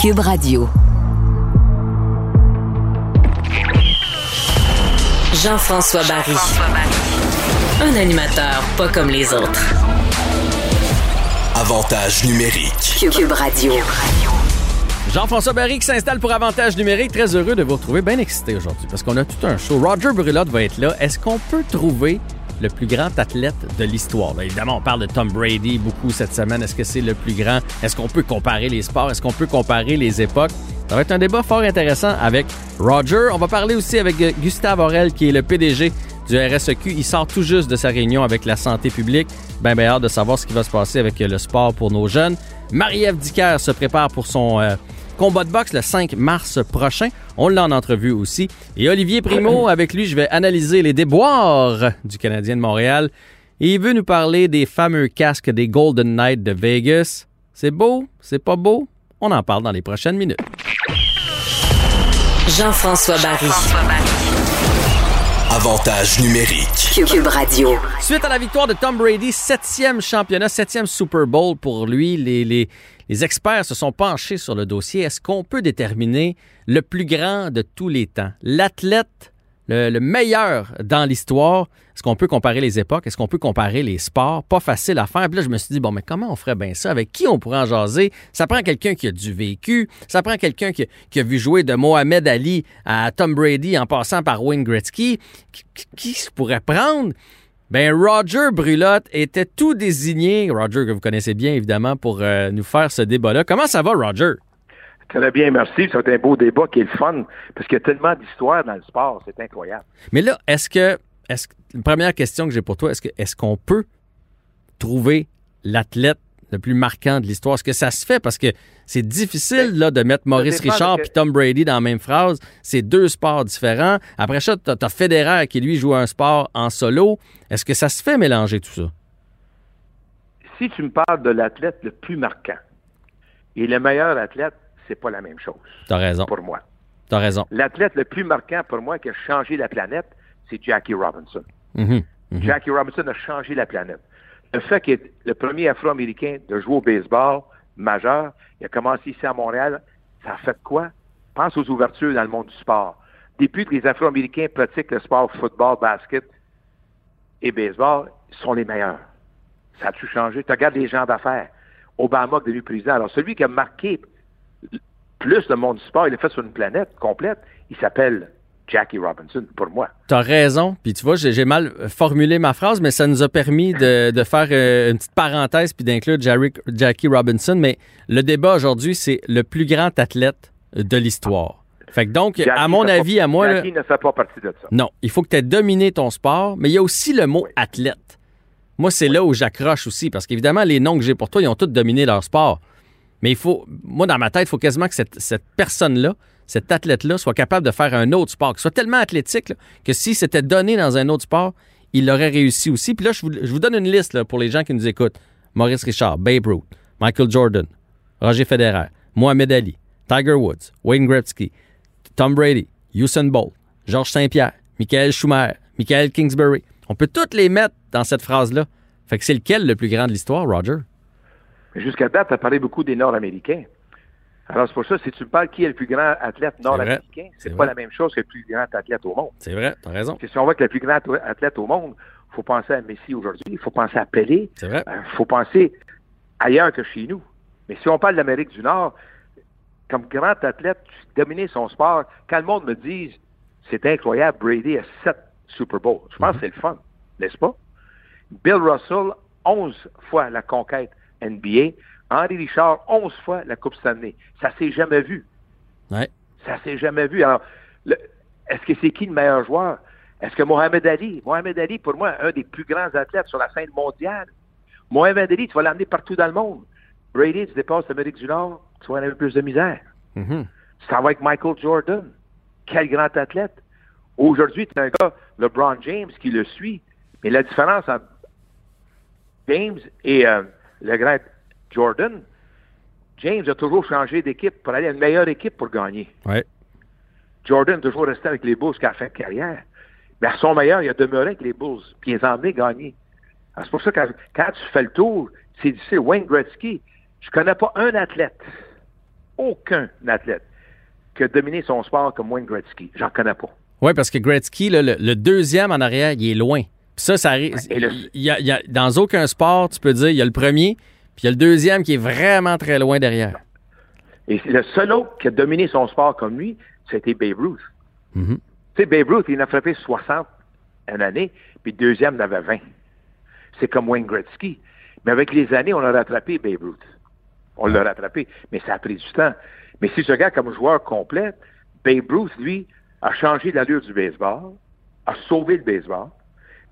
Cube Radio. Jean-François Barry. Un animateur pas comme les autres. Avantage numérique. Cube Radio. Jean-François Barry qui s'installe pour Avantage numérique. Très heureux de vous retrouver. Bien excité aujourd'hui parce qu'on a tout un show. Roger Brulotte va être là. Est-ce qu'on peut trouver le plus grand athlète de l'histoire? Évidemment, on parle de Tom Brady beaucoup cette semaine. Est-ce que c'est le plus grand? Est-ce qu'on peut comparer les sports? Est-ce qu'on peut comparer les époques? Ça va être un débat fort intéressant avec Roger. On va parler aussi avec Gustave Aurel, qui est le PDG du RSEQ. Il sort tout juste de sa réunion avec la santé publique. Ben, ben hâte de savoir ce qui va se passer avec le sport pour nos jeunes. Marie-Ève Dicker se prépare pour son euh, combat de boxe le 5 mars prochain. On l'a en entrevue aussi. Et Olivier Primo, avec lui, je vais analyser les déboires du Canadien de Montréal. Et il veut nous parler des fameux casques des Golden Knights de Vegas. C'est beau? C'est pas beau? On en parle dans les prochaines minutes. Jean-François Barry. Avantage numérique. Cube Radio. Suite à la victoire de Tom Brady, septième championnat, septième Super Bowl pour lui, les, les, les experts se sont penchés sur le dossier. Est-ce qu'on peut déterminer le plus grand de tous les temps, l'athlète le, le, meilleur dans l'histoire? Est-ce qu'on peut comparer les époques? Est-ce qu'on peut comparer les sports? Pas facile à faire. Puis là, je me suis dit, bon, mais comment on ferait bien ça? Avec qui on pourrait en jaser? Ça prend quelqu'un qui a du vécu. Ça prend quelqu'un qui, a vu jouer de Mohamed Ali à Tom Brady en passant par Wayne Gretzky. Qui se pourrait prendre? Ben Roger Brulotte était tout désigné, Roger que vous connaissez bien évidemment, pour euh, nous faire ce débat-là. Comment ça va, Roger? Très bien, merci. C'est un beau débat qui est le fun, parce qu'il y a tellement d'histoires dans le sport, c'est incroyable. Mais là, est-ce que, est-ce une première question que j'ai pour toi, est-ce que, est-ce qu'on peut trouver l'athlète le plus marquant de l'histoire? Est-ce que ça se fait? Parce que c'est difficile là, de mettre Maurice Richard et Tom Brady dans la même phrase. C'est deux sports différents. Après ça, tu as, Federer qui, lui, joue un sport en solo. Est-ce que ça se fait mélanger tout ça? Si tu me parles de l'athlète le plus marquant et le meilleur athlète, c'est pas la même chose. T'as raison. Pour moi. T'as raison. L'athlète le plus marquant pour moi qui a changé la planète, c'est Jackie Robinson. Mm -hmm. Mm -hmm. Jackie Robinson a changé la planète. Le fait qu'il est le premier Afro-Américain de jouer au baseball majeur, il a commencé ici à Montréal, ça a fait quoi? Pense aux ouvertures dans le monde du sport. Depuis que les Afro-Américains pratiquent le sport football, basket et baseball, ils sont les meilleurs. Ça a tout changé? Tu regardes les gens d'affaires. Obama est devenu président. Alors, celui qui a marqué plus le monde du sport, il l'a fait sur une planète complète, il s'appelle Jackie Robinson, pour moi. Tu as raison. Puis tu vois, j'ai mal formulé ma phrase, mais ça nous a permis de, de faire une petite parenthèse puis d'inclure Jackie Robinson. Mais le débat aujourd'hui, c'est le plus grand athlète de l'histoire. Fait que donc, Jackie à mon avis, pas, à moi... Jackie là, ne fait pas partie de ça. Non, il faut que tu aies dominé ton sport, mais il y a aussi le mot Oui. athlète. Moi, c'est là où j'accroche aussi, parce qu'évidemment, les noms que j'ai pour toi, ils ont tous dominé leur sport. Mais il faut, moi, dans ma tête, il faut quasiment que cette, personne-là, cet athlète-là, soit capable de faire un autre sport, qu'il soit tellement athlétique que si c'était donné dans un autre sport, il aurait réussi aussi. Puis là, je vous, donne une liste pour les gens qui nous écoutent. Maurice Richard, Babe Ruth, Michael Jordan, Roger Federer, Mohamed Ali, Tiger Woods, Wayne Gretzky, Tom Brady, Usain Bolt, Georges Saint-Pierre, Michael Schumacher, Michael Kingsbury. On peut toutes les mettre dans cette phrase-là. Fait que c'est lequel le plus grand de l'histoire, Roger? Mais jusqu'à date, tu as parlé beaucoup des Nord-Américains. Alors, c'est pour ça, si tu me parles qui est le plus grand athlète nord-américain, c'est pas vrai. la même chose que le plus grand athlète au monde. C'est vrai, t'as raison. Si on voit que le plus grand athlète au monde, il faut penser à Messi aujourd'hui, il faut penser à Pelé, C'est vrai. il faut penser ailleurs que chez nous. Mais si on parle d'Amérique du Nord, comme grand athlète, tu dominais son sport. Quand le monde me dit c'est incroyable, Brady a sept Super Bowls, je pense que c'est le fun, n'est-ce pas? Bill Russell, 11 fois la conquête NBA. Henri Richard, 11 fois la Coupe Stanley. Ça s'est jamais vu. Ouais. Ça s'est jamais vu. Alors, est-ce que c'est qui le meilleur joueur? Est-ce que Mohamed Ali? Mohamed Ali, pour moi, un des plus grands athlètes sur la scène mondiale. Mohamed Ali, tu vas l'amener partout dans le monde. Brady, tu dépasses l'Amérique du Nord, tu vas en avoir plus de misère. Mhm. Tu t'en vas avec Michael Jordan. Quel grand athlète. Aujourd'hui, tu as un gars, LeBron James, qui le suit. Mais la différence entre James et euh, le grand Jordan, James a toujours changé d'équipe pour aller à une meilleure équipe pour gagner. Ouais. Jordan a toujours resté avec les Bulls jusqu'à la fin de carrière. Mais à son meilleur, il a demeuré avec les Bulls, puis il les a emmenés gagner. C'est pour ça que quand, quand tu fais le tour, c'est difficile. Wayne Gretzky, je connais pas un athlète aucun athlète qui a dominé son sport comme Wayne Gretzky. J'en connais pas. Oui, parce que Gretzky, là, le, le deuxième en arrière, il est loin. Ça, ça arrive. Le- il il dans aucun sport, tu peux dire, il y a le premier, puis il y a le deuxième qui est vraiment très loin derrière. Et le seul autre qui a dominé son sport comme lui, c'était Babe Ruth. Mhm. Tu sais, Babe Ruth, il en a frappé 60 une année, puis le deuxième en avait 20. C'est comme Wayne Gretzky. Mais avec les années, on a rattrapé Babe Ruth. On l'a rattrapé, mais ça a pris du temps. Mais si je regarde comme joueur complet, Babe Ruth, lui, a changé l'allure du baseball, a sauvé le baseball.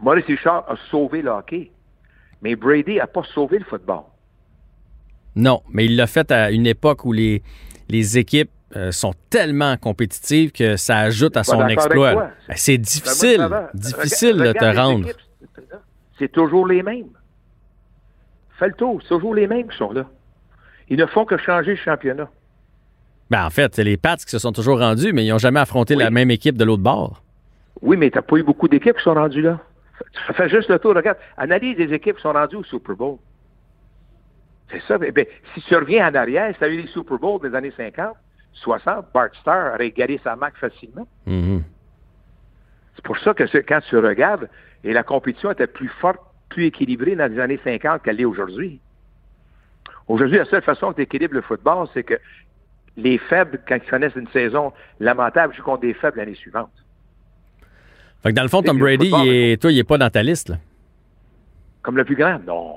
Maurice Richard a sauvé le hockey. Mais Brady n'a pas sauvé le football. Non, mais il l'a fait à une époque où les, les équipes euh, sont tellement compétitives que ça ajoute à son exploit. Ben, C'est difficile, moi, difficile Regarde- de te regarde rendre. C'est toujours les mêmes. Fais le tour, c'est toujours les mêmes qui sont là. Ils ne font que changer le championnat. Ben, en fait, c'est les Pats qui se sont toujours rendus, mais ils n'ont jamais affronté Oui. la même équipe de l'autre bord. Oui, mais tu n'as pas eu beaucoup d'équipes qui sont rendues là. Fais- juste le tour, regarde. Analyse des équipes qui sont rendues au Super Bowl. C'est ça. Eh bien, si tu reviens en arrière, si tu as eu les Super Bowls des années 50, 60, Bart Starr aurait égalé sa marque facilement. Mhm. C'est pour ça que quand tu regardes, et la compétition était plus forte, plus équilibrée dans les années 50 qu'elle l'est aujourd'hui. Aujourd'hui, la seule façon que tu équilibres le football, c'est que les faibles, quand ils connaissent une saison lamentable, jouent contre des faibles l'année suivante. Fait que dans le fond, Tom Brady, football, il est, toi, il n'est pas dans ta liste. Là. Comme le plus grand? Non.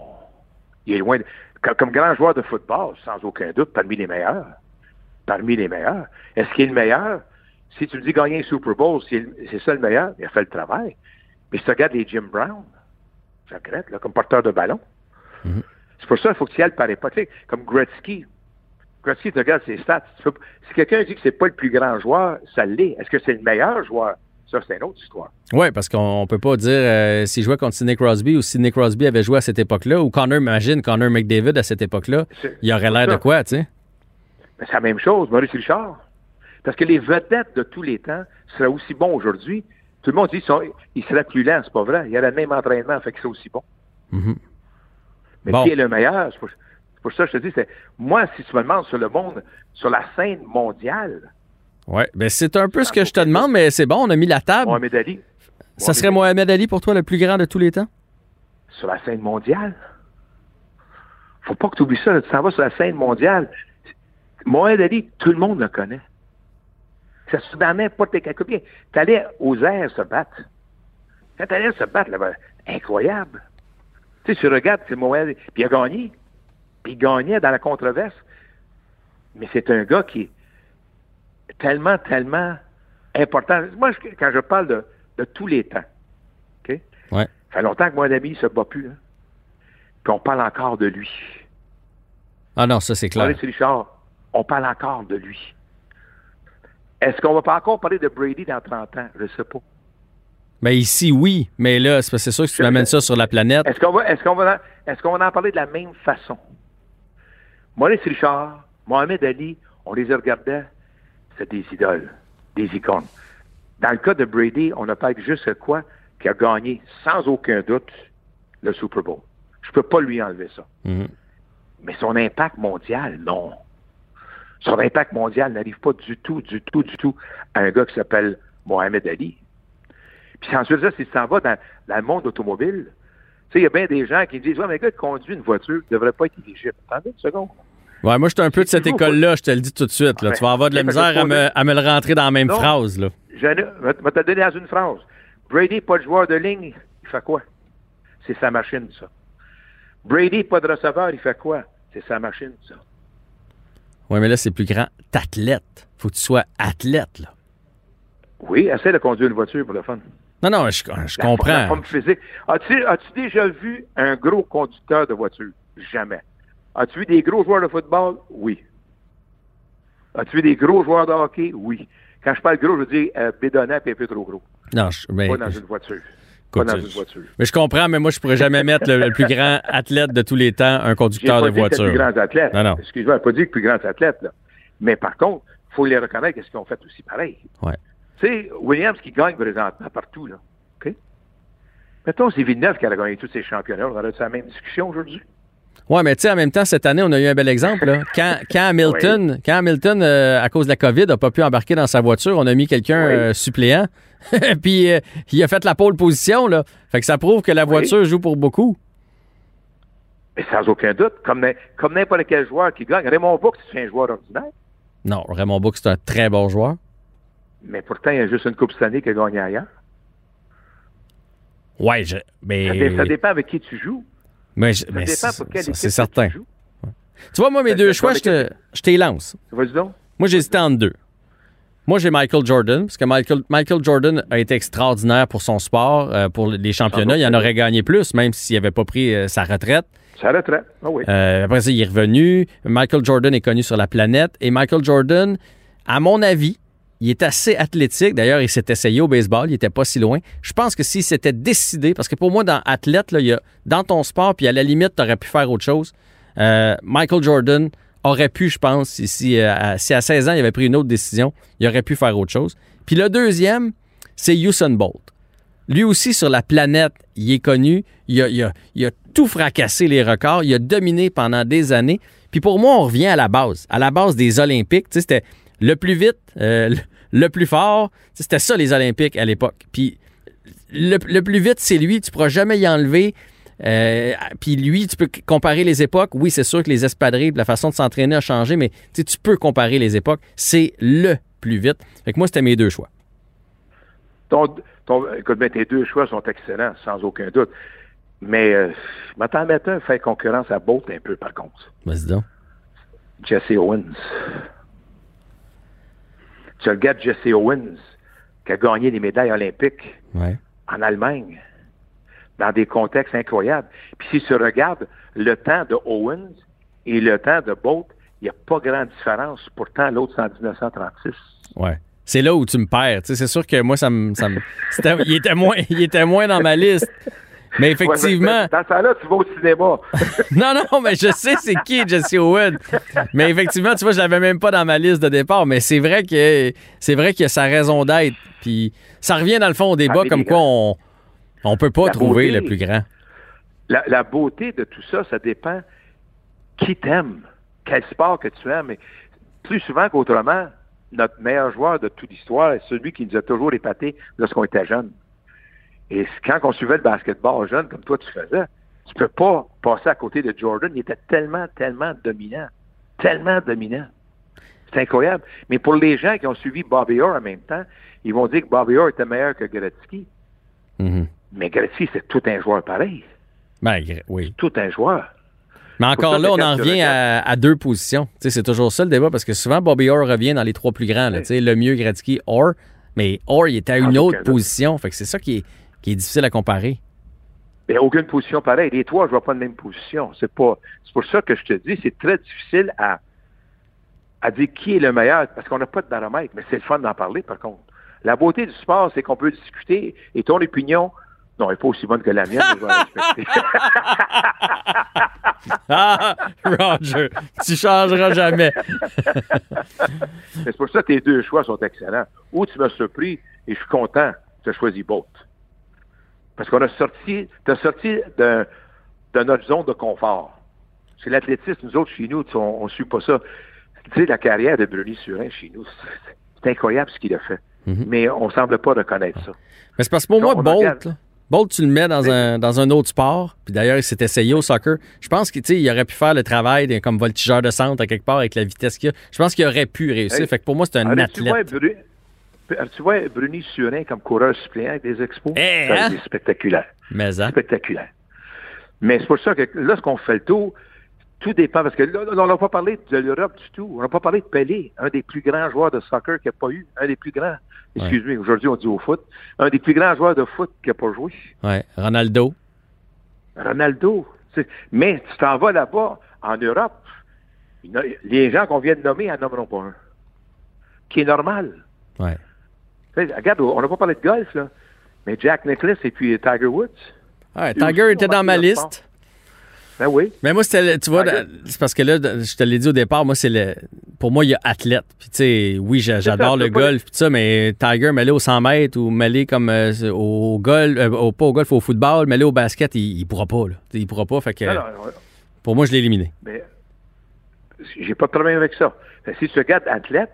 Il est loin. de- Comme, comme grand joueur de football, sans aucun doute, parmi les meilleurs. Parmi les meilleurs. Est-ce qu'il est le meilleur? Si tu me dis gagner un Super Bowl, c'est ça le meilleur, il a fait le travail. Mais si tu regardes les Jim Brown, là, comme porteur de ballon. C'est pour ça qu'il faut que tu y ailles par époque. Comme Gretzky. Gretzky, tu regardes ses stats. Peux- si quelqu'un dit que c'est pas le plus grand joueur, ça l'est. Est-ce que c'est le meilleur joueur? Ça, c'est une autre histoire. Oui, parce qu'on ne peut pas dire euh, s'il jouait contre Sidney Crosby ou si Sidney Crosby avait joué à cette époque-là, ou Connor, imagine Connor McDavid à cette époque-là, C'est- il aurait c'est l'air de quoi, tu sais? Mais c'est la même chose, Maurice Richard. Parce que les vedettes de tous les temps seraient aussi bons aujourd'hui. Tout le monde dit qu'ils seraient plus lents, c'est pas vrai. Il y a le même entraînement, fait qu'ils sont aussi bons. Mhm. Mais Bon. qui est le meilleur? C'est pour, c'est pour ça que je te dis, c'est moi, si tu me demandes sur le monde, sur la scène mondiale, Oui, ben c'est un peu ce que je te demande, mais c'est bon, on a mis la table. Mohamed Ali, Ça serait Mohamed Ali pour toi le plus grand de tous les temps? sur la scène mondiale, faut pas que tu oublies ça. là. Tu t'en vas sur la scène mondiale. Mohamed Ali, tout le monde le connaît. Ça se dans n'importe quel combien. Tu allais aux airs se battre. Quand tu allais se battre, là, ben, incroyable. Tu sais, tu regardes, c'est Mohamed Ali. Puis il a gagné. Puis il gagnait dans la controverse. Mais c'est un gars qui tellement, tellement important. Moi, je- quand je parle de, de tous les temps, OK? Ouais. Ça fait longtemps que mon ami ne se bat plus. Hein? Puis on parle encore de lui. Ah non, ça c'est clair. Maurice Richard, on parle encore de lui. Est-ce qu'on va pas encore parler de Brady dans 30 ans? Je ne sais pas. Ben ici, oui, mais là, c'est parce que c'est sûr que tu m'amènes ça sur la planète. Est-ce qu'on va, est-ce qu'on va, est-ce qu'on va en parler de la même façon? Maurice Richard, Mohamed Ali, on les regardait, c'est des idoles, des icônes. Dans le cas de Brady, on a parlé juste quoi? Qui a gagné sans aucun doute le Super Bowl. Je peux pas lui enlever ça. Mhm. Mais son impact mondial, non. Son impact mondial n'arrive pas du tout, du tout, du tout à un gars qui s'appelle Mohamed Ali. Puis ensuite, ça, si tu s'en vas dans, dans le monde automobile, tu sais, il y a bien des gens qui disent, ouais, mais un gars qui conduit une voiture ne devrait pas être éligible. Attendez une seconde. Ouais, moi, je suis un peu de cette école-là, je te le dis tout de suite. Là. Tu vas avoir de la misère à me, à me le rentrer dans la même Non. phrase. Là. Je vais te donner dans une phrase. Brady, pas de joueur de ligne, il fait quoi? C'est sa machine, ça. Brady, pas de receveur, il fait quoi? C'est sa machine, ça. Oui, mais là, c'est plus grand. T'athlète. Faut que tu sois athlète. Là. Oui, essaie de conduire une voiture pour le fun. Non, non, je, je La- La comprends. forme physique. As-tu as-tu déjà vu un gros conducteur de voiture? Jamais. As-tu vu des gros joueurs de football? Oui. As-tu vu des gros joueurs de hockey? Oui. Quand je parle gros, je veux dire euh, bédonnant et un peu trop gros. Non, je, ben, Pas dans une voiture. écoute, pas dans une voiture. mais je comprends, mais moi, je pourrais jamais mettre le, le plus grand athlète de tous les temps, un conducteur pas de dit voiture. plus grands athlètes. Non, non. Excuse-moi, pas dit que plus grands athlètes. Là. Mais par contre, il faut les reconnaître qu'est-ce qu'ils ont fait aussi pareil. Ouais. Tu sais, Williams qui gagne présentement partout, là. OK? Mettons, c'est Villeneuve qui a gagné tous ces championnats. On aurait eu la même discussion aujourd'hui. Ouais, mais tu sais, en même temps, cette année, on a eu un bel exemple. Là. Quand, quand Hamilton, quand Hamilton euh, à cause de la COVID, n'a pas pu embarquer dans sa voiture, on a mis quelqu'un Oui. euh, suppléant. Puis euh, il a fait la pole position. Là. Fait que ça prouve que la Oui. voiture joue pour beaucoup. Mais sans aucun doute, comme, n'im- comme n'importe quel joueur qui gagne. Raymond Book, c'est un joueur ordinaire. Non, Raymond Book, c'est un très bon joueur. Mais pourtant, il y a juste une Coupe cette année qui a gagné ailleurs. Ouais, je, mais, ça dépend avec qui tu joues. Mais, je- Ça mais dépend c'est pour quelle c'est certain. tu vois, moi, mes deux choix, je te, je t'y lance. Vas-y donc. Moi, j'hésitais entre deux. Moi, j'ai Michael Jordan, parce que Michael, Michael Jordan a été extraordinaire pour son sport, euh, pour les championnats. Il en aurait gagné plus, même s'il n'avait pas pris euh, sa retraite. Ça retraite. Ah oui. Euh, après ça, il est revenu. Michael Jordan est connu sur la planète. Et Michael Jordan, à mon avis, il est assez athlétique. D'ailleurs, il s'est essayé au baseball. Il n'était pas si loin. Je pense que s'il s'était décidé, parce que pour moi, dans athlète, dans ton sport, puis à la limite, tu aurais pu faire autre chose. Euh, Michael Jordan aurait pu, je pense, si, si, euh, à, si à 16 ans, il avait pris une autre décision, il aurait pu faire autre chose. Puis le deuxième, c'est Usain Bolt. Lui aussi, sur la planète, il est connu. Il a, il a- il a tout fracassé les records. Il a dominé pendant des années. Puis pour moi, on revient à la base, à la base des Olympiques. Tu sais, c'était le plus vite, euh, le- plus fort. C'était ça, les Olympiques à l'époque. Puis le, le plus vite, c'est lui. Tu ne pourras jamais y enlever. Euh, puis lui, tu peux comparer les époques. Oui, c'est sûr que les espadrilles, la façon de s'entraîner a changé, mais tu peux comparer les époques. C'est le plus vite. Fait que moi, c'était mes deux choix. Ton, ton- écoute, ben, tes deux choix sont excellents, sans aucun doute. Mais euh, mettre un fait concurrence à Bolt un peu, par contre. Vas-y donc. Jesse Owens. Tu regardes Jesse Owens, qui a gagné des médailles olympiques Ouais. en Allemagne, dans des contextes incroyables. Puis si tu regardes le temps de Owens et le temps de Bolt, il n'y a pas grande différence. Pourtant, l'autre, c'est en 1936. Ouais. C'est là où tu me perds. C'est sûr que moi, ça me. ça me- il, était moins, il était moins dans ma liste. Mais effectivement. Ouais, dans ce temps-là, tu vas au cinéma. Non, non, mais je sais c'est qui Jesse Owens. Mais effectivement, tu vois, je l'avais même pas dans ma liste de départ. Mais c'est vrai que c'est vrai qu'il y a sa raison d'être. Puis ça revient dans le fond au débat Ah, comme quoi on on peut pas trouver beauté. le plus grand. La, la beauté de tout ça, ça dépend qui t'aime, quel sport que tu aimes. Mais plus souvent qu'autrement, notre meilleur joueur de toute l'histoire est celui qui nous a toujours épaté lorsqu'on était jeune. Et quand on suivait le basketball jeune, comme toi tu faisais, tu peux pas passer à côté de Jordan. Il était tellement, tellement dominant. Tellement dominant. C'est incroyable. Mais pour les gens qui ont suivi Bobby Orr en même temps, ils vont dire que Bobby Orr était meilleur que Gretzky. Mhm. Mais Gretzky, c'est tout un joueur pareil. Ben, oui. Tout un joueur. Mais encore là, on en revient à, à deux positions. C'est toujours ça le débat parce que souvent Bobby Orr revient dans les trois plus grands. là. Oui. Le mieux Gretzky, Orr. Mais Orr, il était à Ah, une aucun autre position. Fait que c'est ça qui est, qui est difficile à comparer. Mais aucune position pareille. Les trois, je vois pas de même position. C'est pas. C'est pour ça que je te dis, c'est très difficile à, à dire qui est le meilleur, parce qu'on n'a pas de baromètre, mais c'est le fun d'en parler, par contre. La beauté du sport, c'est qu'on peut discuter et ton opinion, non, elle n'est pas aussi bonne que la mienne, mais je vais la respecter. Ah, Roger, tu changeras jamais. Mais c'est pour ça que tes deux choix sont excellents. Ou tu m'as surpris et je suis content que tu as choisi Bolt. Parce qu'on a sorti, tu as sorti de, de notre zone de confort. C'est l'athlétisme, nous autres, chez nous, on ne suit pas ça. Tu sais, la carrière de Bruni Surin chez nous, c'est- incroyable ce qu'il a fait. Mais on ne semble pas reconnaître ça. Mais c'est parce que pour moi, Bolt, regarde. là, Bolt, tu le mets dans un, dans un autre sport. Puis d'ailleurs, il s'est essayé au soccer. Je pense qu'il aurait pu faire le travail de- comme voltigeur de centre à quelque part avec la vitesse qu'il a. Je pense qu'il aurait pu réussir. Hey, fait que pour moi, c'est un athlète. Bru- tu vois Bruni Surin comme coureur suppléant avec des expos? Eh, Ça, hein? C'est spectaculaire. Mais hein? spectaculaire. Mais c'est pour ça que lorsqu'on fait le tour, tout dépend, parce que là, on n'a pas parlé de l'Europe du tout. On n'a pas parlé de Pelé, un des plus grands joueurs de soccer qu'il n'y a pas eu, un des plus grands. Excuse-moi, aujourd'hui on dit au foot. Un des plus grands joueurs de foot qui n'a pas joué. Ouais. Ronaldo. Ronaldo. C'est- Mais tu t'en vas là-bas, en Europe, les gens qu'on vient de nommer n'en nommeront pas un. Qui est normal. Ouais. Regarde, on n'a pas parlé de golf, là. Mais Jack Nicklaus et puis Tiger Woods. Ouais, Eux Tiger aussi était dans ma liste. Ben oui. Mais moi, c'était, tu vois, c'est parce que là, je te l'ai dit au départ, moi, c'est le. Pour moi, il y a athlète. Puis, tu sais, oui, j'a- j'adore le golf, puis ça, mais Tiger, mêlé au 100 mètres ou mêlé comme euh, au golf, euh, au- pas au golf, au football, mêlé au basket, il, il pourra pas, là. Il pourra pas, fait que. Non, non, Pour moi, je l'ai éliminé. Mais j'ai pas de problème avec ça. Si tu regardes athlète,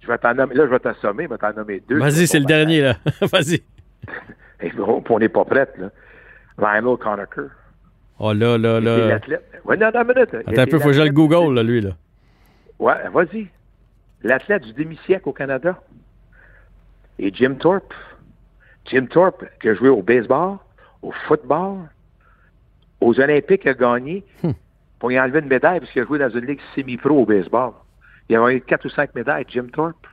je vais t'en nommer, là, je vais t'assommer, je vais t'en nommer deux. Vas-y, c'est le dernier, là. Vas-y. Et on n'est pas prête, là. Lionel Conacher. Oh là, là, là. l'athlète. Ouais, non, non, minute. Attends un peu, faut que je le Google, là, lui, là. Ouais, vas-y. L'athlète du demi-siècle au Canada. Et Jim Thorpe. Jim Thorpe, qui a joué au baseball, au football, aux Olympiques, a gagné pour y enlever une médaille parce qu'il a joué dans une ligue semi-pro au baseball. Il a gagné quatre ou cinq médailles, Jim Thorpe.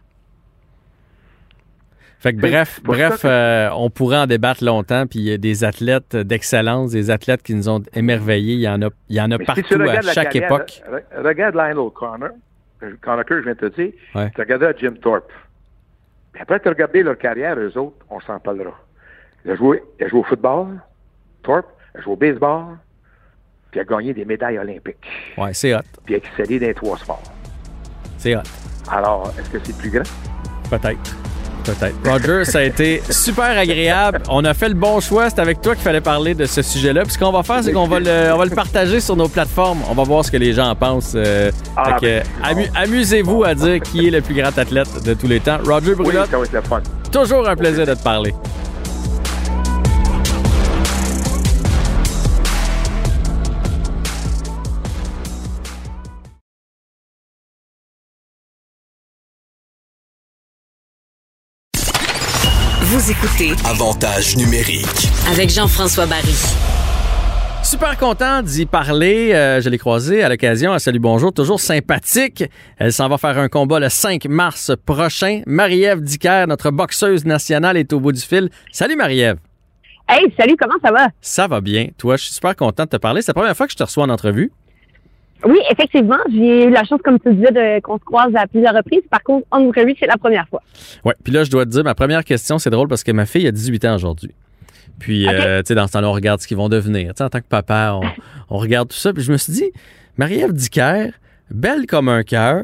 Fait que bref, bref, que- euh, on pourrait en débattre longtemps, puis il y a des athlètes d'excellence, des athlètes qui nous ont émerveillés, il y en a, il y en a Mais partout si à chaque carrière, époque. re- regarde Lionel Connor, Conacher, je viens de te dire, Ouais. tu regardes Jim Thorpe. Puis après, tu as regardé leur carrière, eux autres, on s'en parlera. Il a joué, il a joué au football, Thorpe, il a joué au baseball, puis il a gagné des médailles olympiques, Ouais, c'est hot. puis il a excellé dans les trois sports. C'est hot. Alors, est-ce que c'est plus grand? Peut-être. Peut-être. Roger, ça a été super agréable. On a fait le bon choix. C'est avec toi qu'il fallait parler de ce sujet-là. Puis ce qu'on va faire, c'est qu'on va le, on va le partager sur nos plateformes. On va voir ce que les gens en pensent. Euh, Ah, ben, amu- amusez-vous à dire qui est le plus grand athlète de tous les temps. Roger Brulotte, toujours un plaisir de te parler. Vous écoutez Avantage numérique. avec Jean-François Barry. Super content d'y parler. Euh, je l'ai croisée à l'occasion. à Salut Bonjour, toujours sympathique. Elle s'en va faire un combat le 5 mars prochain. Marie-Ève Dicker, notre boxeuse nationale, est au bout du fil. Salut Marie-Ève. Hey, salut, comment ça va? Ça va bien. Toi, je suis super content de te parler. C'est la première fois que je te reçois en entrevue. Oui, effectivement, j'ai eu la chance, comme tu disais, de, qu'on se croise à plusieurs reprises. Par contre, en entrevue, c'est la première fois. Ouais. Puis là, je dois te dire, ma première question, c'est drôle parce que ma fille a 18 ans aujourd'hui. Puis, euh, tu sais, dans ce temps-là, on regarde ce qu'ils vont devenir. Tu sais, en tant que papa, on, on regarde tout ça. Puis je me suis dit, Marie-Ève Dicker, belle comme un cœur,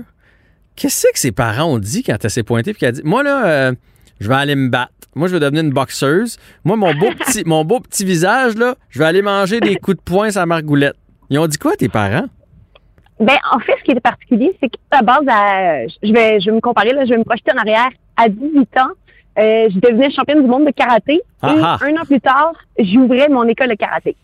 qu'est-ce que ses parents ont dit quand elle s'est pointée puis qu'elle a dit, moi là, euh, je vais aller me battre. Moi, je vais devenir une boxeuse. Moi, mon beau petit, mon beau petit visage, là, je vais aller manger des coups de poing sur la margoulette. Ils ont dit quoi, tes parents? Ben, en fait, ce qui est particulier, c'est qu'à base, à- je vais, je vais me comparer, là, je vais me projeter en arrière. À 18 ans, euh, je devenais championne du monde de karaté. Ah ah. et un an plus tard, j'ouvrais mon école de karaté.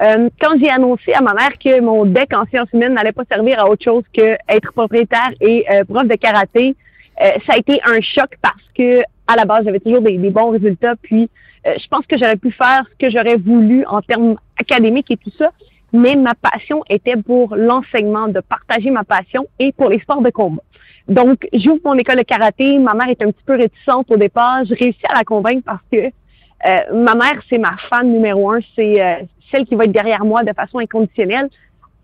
Euh, quand j'ai annoncé à ma mère que mon deck en sciences humaines n'allait pas servir à autre chose que être propriétaire et euh, prof de karaté, euh, ça a été un choc parce que à la base, j'avais toujours des, des bons résultats. Puis, euh, je pense que j'aurais pu faire ce que j'aurais voulu en termes académiques et tout ça. Mais ma passion était pour l'enseignement, de partager ma passion et pour les sports de combat. Donc, j'ouvre mon école de karaté. Ma mère est un petit peu réticente au départ. Je réussis à la convaincre parce que euh, ma mère, c'est ma fan numéro un. C'est euh, celle qui va être derrière moi de façon inconditionnelle,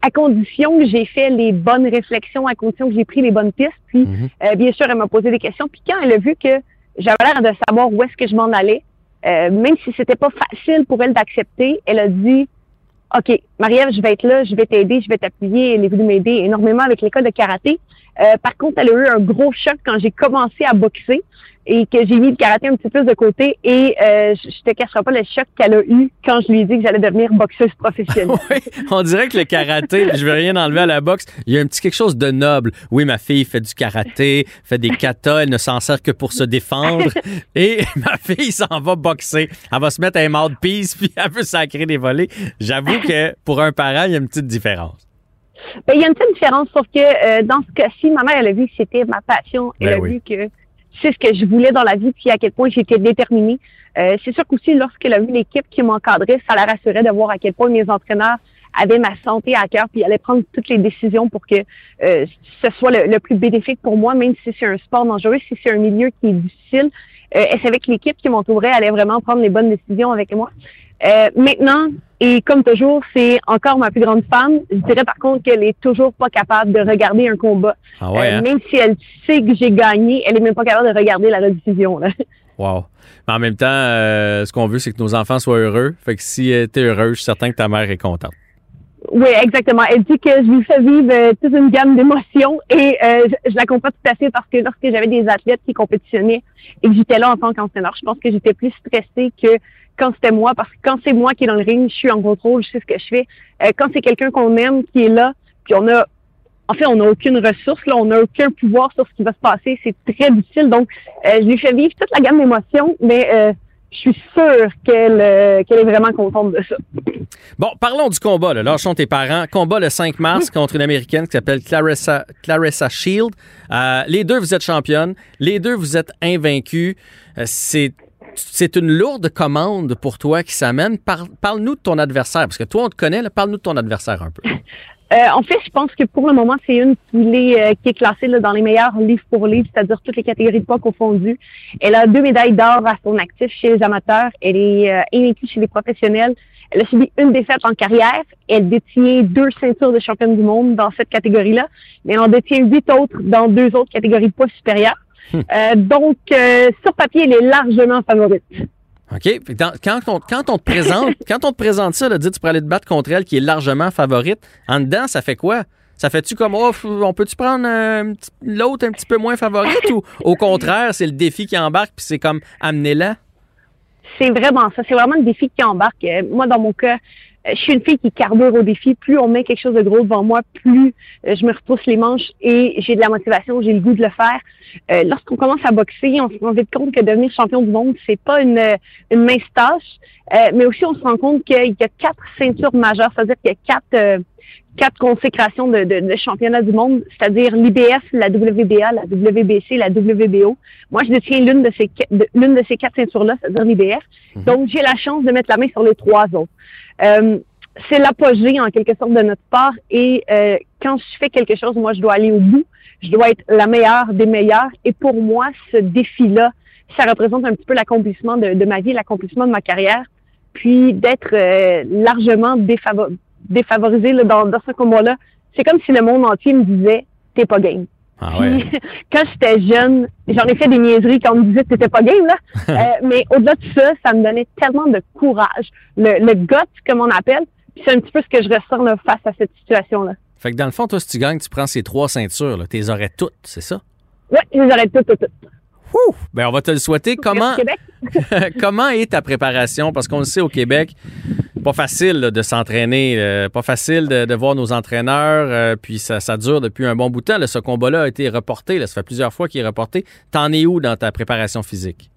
à condition que j'ai fait les bonnes réflexions, à condition que j'ai pris les bonnes pistes. Puis, Mhm. euh, bien sûr, elle m'a posé des questions. Puis quand elle a vu que j'avais l'air de savoir où est-ce que je m'en allais, euh, même si c'était pas facile pour elle d'accepter, elle a dit OK, Marie-Ève, je vais être là, je vais t'aider, je vais t'appuyer. Elle est venue m'aider énormément avec l'école de karaté. Euh, par contre, elle a eu un gros choc quand j'ai commencé à boxer et que j'ai mis le karaté un petit peu de côté. Et euh, je te cacherai pas le choc qu'elle a eu quand je lui ai dit que j'allais devenir boxeuse professionnelle. Oui, on dirait que le karaté, je vais rien enlever à la boxe, il y a un petit quelque chose de noble. Oui, ma fille fait du karaté, fait des katas, elle ne s'en sert que pour se défendre. Et ma fille s'en va boxer. Elle va se mettre un mouthpiece, puis elle veut sacrer des volets. J'avoue que pour un parent, il y a une petite différence. Ben, il y a une petite différence, sauf que euh, dans ce cas-ci, ma mère, elle a vu que c'était ma passion. Elle Ben a oui. vu que c'est ce que je voulais dans la vie, puis à quel point j'étais déterminée. Euh, c'est sûr qu'aussi, lorsqu'elle a vu l'équipe qui m'encadrait, ça la rassurait de voir à quel point mes entraîneurs avaient ma santé à cœur, puis allaient prendre toutes les décisions pour que euh, ce soit le, le plus bénéfique pour moi, même si c'est un sport dangereux, si c'est un milieu qui est difficile. Euh, savait que l'équipe qui m'entourait allait vraiment prendre les bonnes décisions avec moi. Euh, maintenant, et comme toujours, c'est encore ma plus grande fan. Je dirais par contre qu'elle est toujours pas capable de regarder un combat. Ah ouais, Euh, hein? Même si elle sait que j'ai gagné, elle est même pas capable de regarder la rediffusion. Là. Wow. Mais en même temps, euh, ce qu'on veut, c'est que nos enfants soient heureux. Fait que si elle était heureuse, je suis certain que ta mère est contente. Oui, exactement. Elle dit que je lui fais vivre euh, toute une gamme d'émotions et euh, je, la comprends tout à fait parce que lorsque j'avais des athlètes qui compétitionnaient et que j'étais là en tant qu'entraîneur, je pense que j'étais plus stressée que quand c'était moi, parce que quand c'est moi qui est dans le ring, je suis en contrôle, je sais ce que je fais. Euh, quand c'est quelqu'un qu'on aime qui est là, puis on a en fait, on n'a aucune ressource, là, on n'a aucun pouvoir sur ce qui va se passer. C'est très difficile. Donc, euh, je lui fais vivre toute la gamme d'émotions, mais euh, je suis sûre qu'elle euh, qu'elle est vraiment contente de ça. Bon, parlons du combat. Là. Lâchons tes parents. Combat le 5 mars contre une Américaine qui s'appelle Clarissa, Clarissa Shield. Euh, les deux, vous êtes championnes. Les deux, vous êtes invaincus. Euh, c'est c'est une lourde commande pour toi qui s'amène. Par- Parle-nous de ton adversaire, parce que toi, on te connaît. là. Parle-nous de ton adversaire un peu. Euh, en fait, je pense que pour le moment, c'est une qui est, euh, qui est classée là, dans les meilleurs livres pour livre, c'est-à-dire toutes les catégories de poids confondues. Elle a deux médailles d'or à son actif chez les amateurs. Elle est euh, invaincue chez les professionnels. Elle a subi une défaite en carrière. Elle détient deux ceintures de championne du monde dans cette catégorie-là, mais elle en détient huit autres dans deux autres catégories de poids supérieures. Euh, donc, euh, sur papier, elle est largement favorite. OK? Dans- quand, on, quand on te présente, quand on te présente ça, là, dis tu pourrais aller te battre contre elle qui est largement favorite, en dedans, ça fait quoi? Ça fait-tu comme, oh, on peut-tu prendre l'autre un petit peu moins favorite? Ou au contraire, c'est le défi qui embarque puis c'est comme, amenez-la? C'est vraiment ça. C'est vraiment le défi qui embarque. Euh, Moi, dans mon cas, je suis une fille qui carbure au défi. Plus on met quelque chose de gros devant moi, plus euh, je me repousse les manches et j'ai de la motivation, j'ai le goût de le faire. Euh, Lorsqu'on commence à boxer, on se rend vite compte que devenir champion du monde, c'est pas une, une mince tâche. Euh, mais aussi, on se rend compte qu'il y a quatre ceintures majeures, c'est-à-dire qu'il y a quatre euh, quatre consécrations de, de, de championnat du monde, c'est-à-dire l'IBF, la WBA, la WBC, la WBO. Moi, je détiens l'une de ces l'une de ces quatre ceintures-là, c'est-à-dire l'IBF. Donc, j'ai la chance de mettre la main sur les trois autres. Euh, c'est l'apogée, en quelque sorte, de notre sport. Et euh, quand je fais quelque chose, moi, je dois aller au bout. Je dois être la meilleure des meilleures. Et pour moi, ce défi-là, ça représente un petit peu l'accomplissement de, ma vie, l'accomplissement de ma carrière. Puis d'être euh, largement défavo- défavorisé là, dans, dans ce combat-là, c'est comme si le monde entier me disait « t'es pas game ». Ah Puis, quand j'étais jeune, j'en ai fait des niaiseries quand on me disait que t'étais pas game, là. Euh, mais au-delà de ça, ça me donnait tellement de courage. Le, le gut, comme on appelle. C'est un petit peu ce que je ressens là, face à cette situation-là. Fait que dans le fond, toi, si tu gagnes, tu prends ces trois ceintures, là, t'es aurais toutes, c'est ça? Ouais, je les aurais toutes, toutes, toutes. Ouh! Ben, on va te le souhaiter. Comment, Québec. comment est ta préparation? Parce qu'on le sait au Québec, pas facile de s'entraîner, euh, pas facile de, voir nos entraîneurs, euh, puis ça, dure depuis un bon bout de temps. ce combat-là a été reporté, là, ça fait plusieurs fois qu'il est reporté. T'en es où dans ta préparation physique?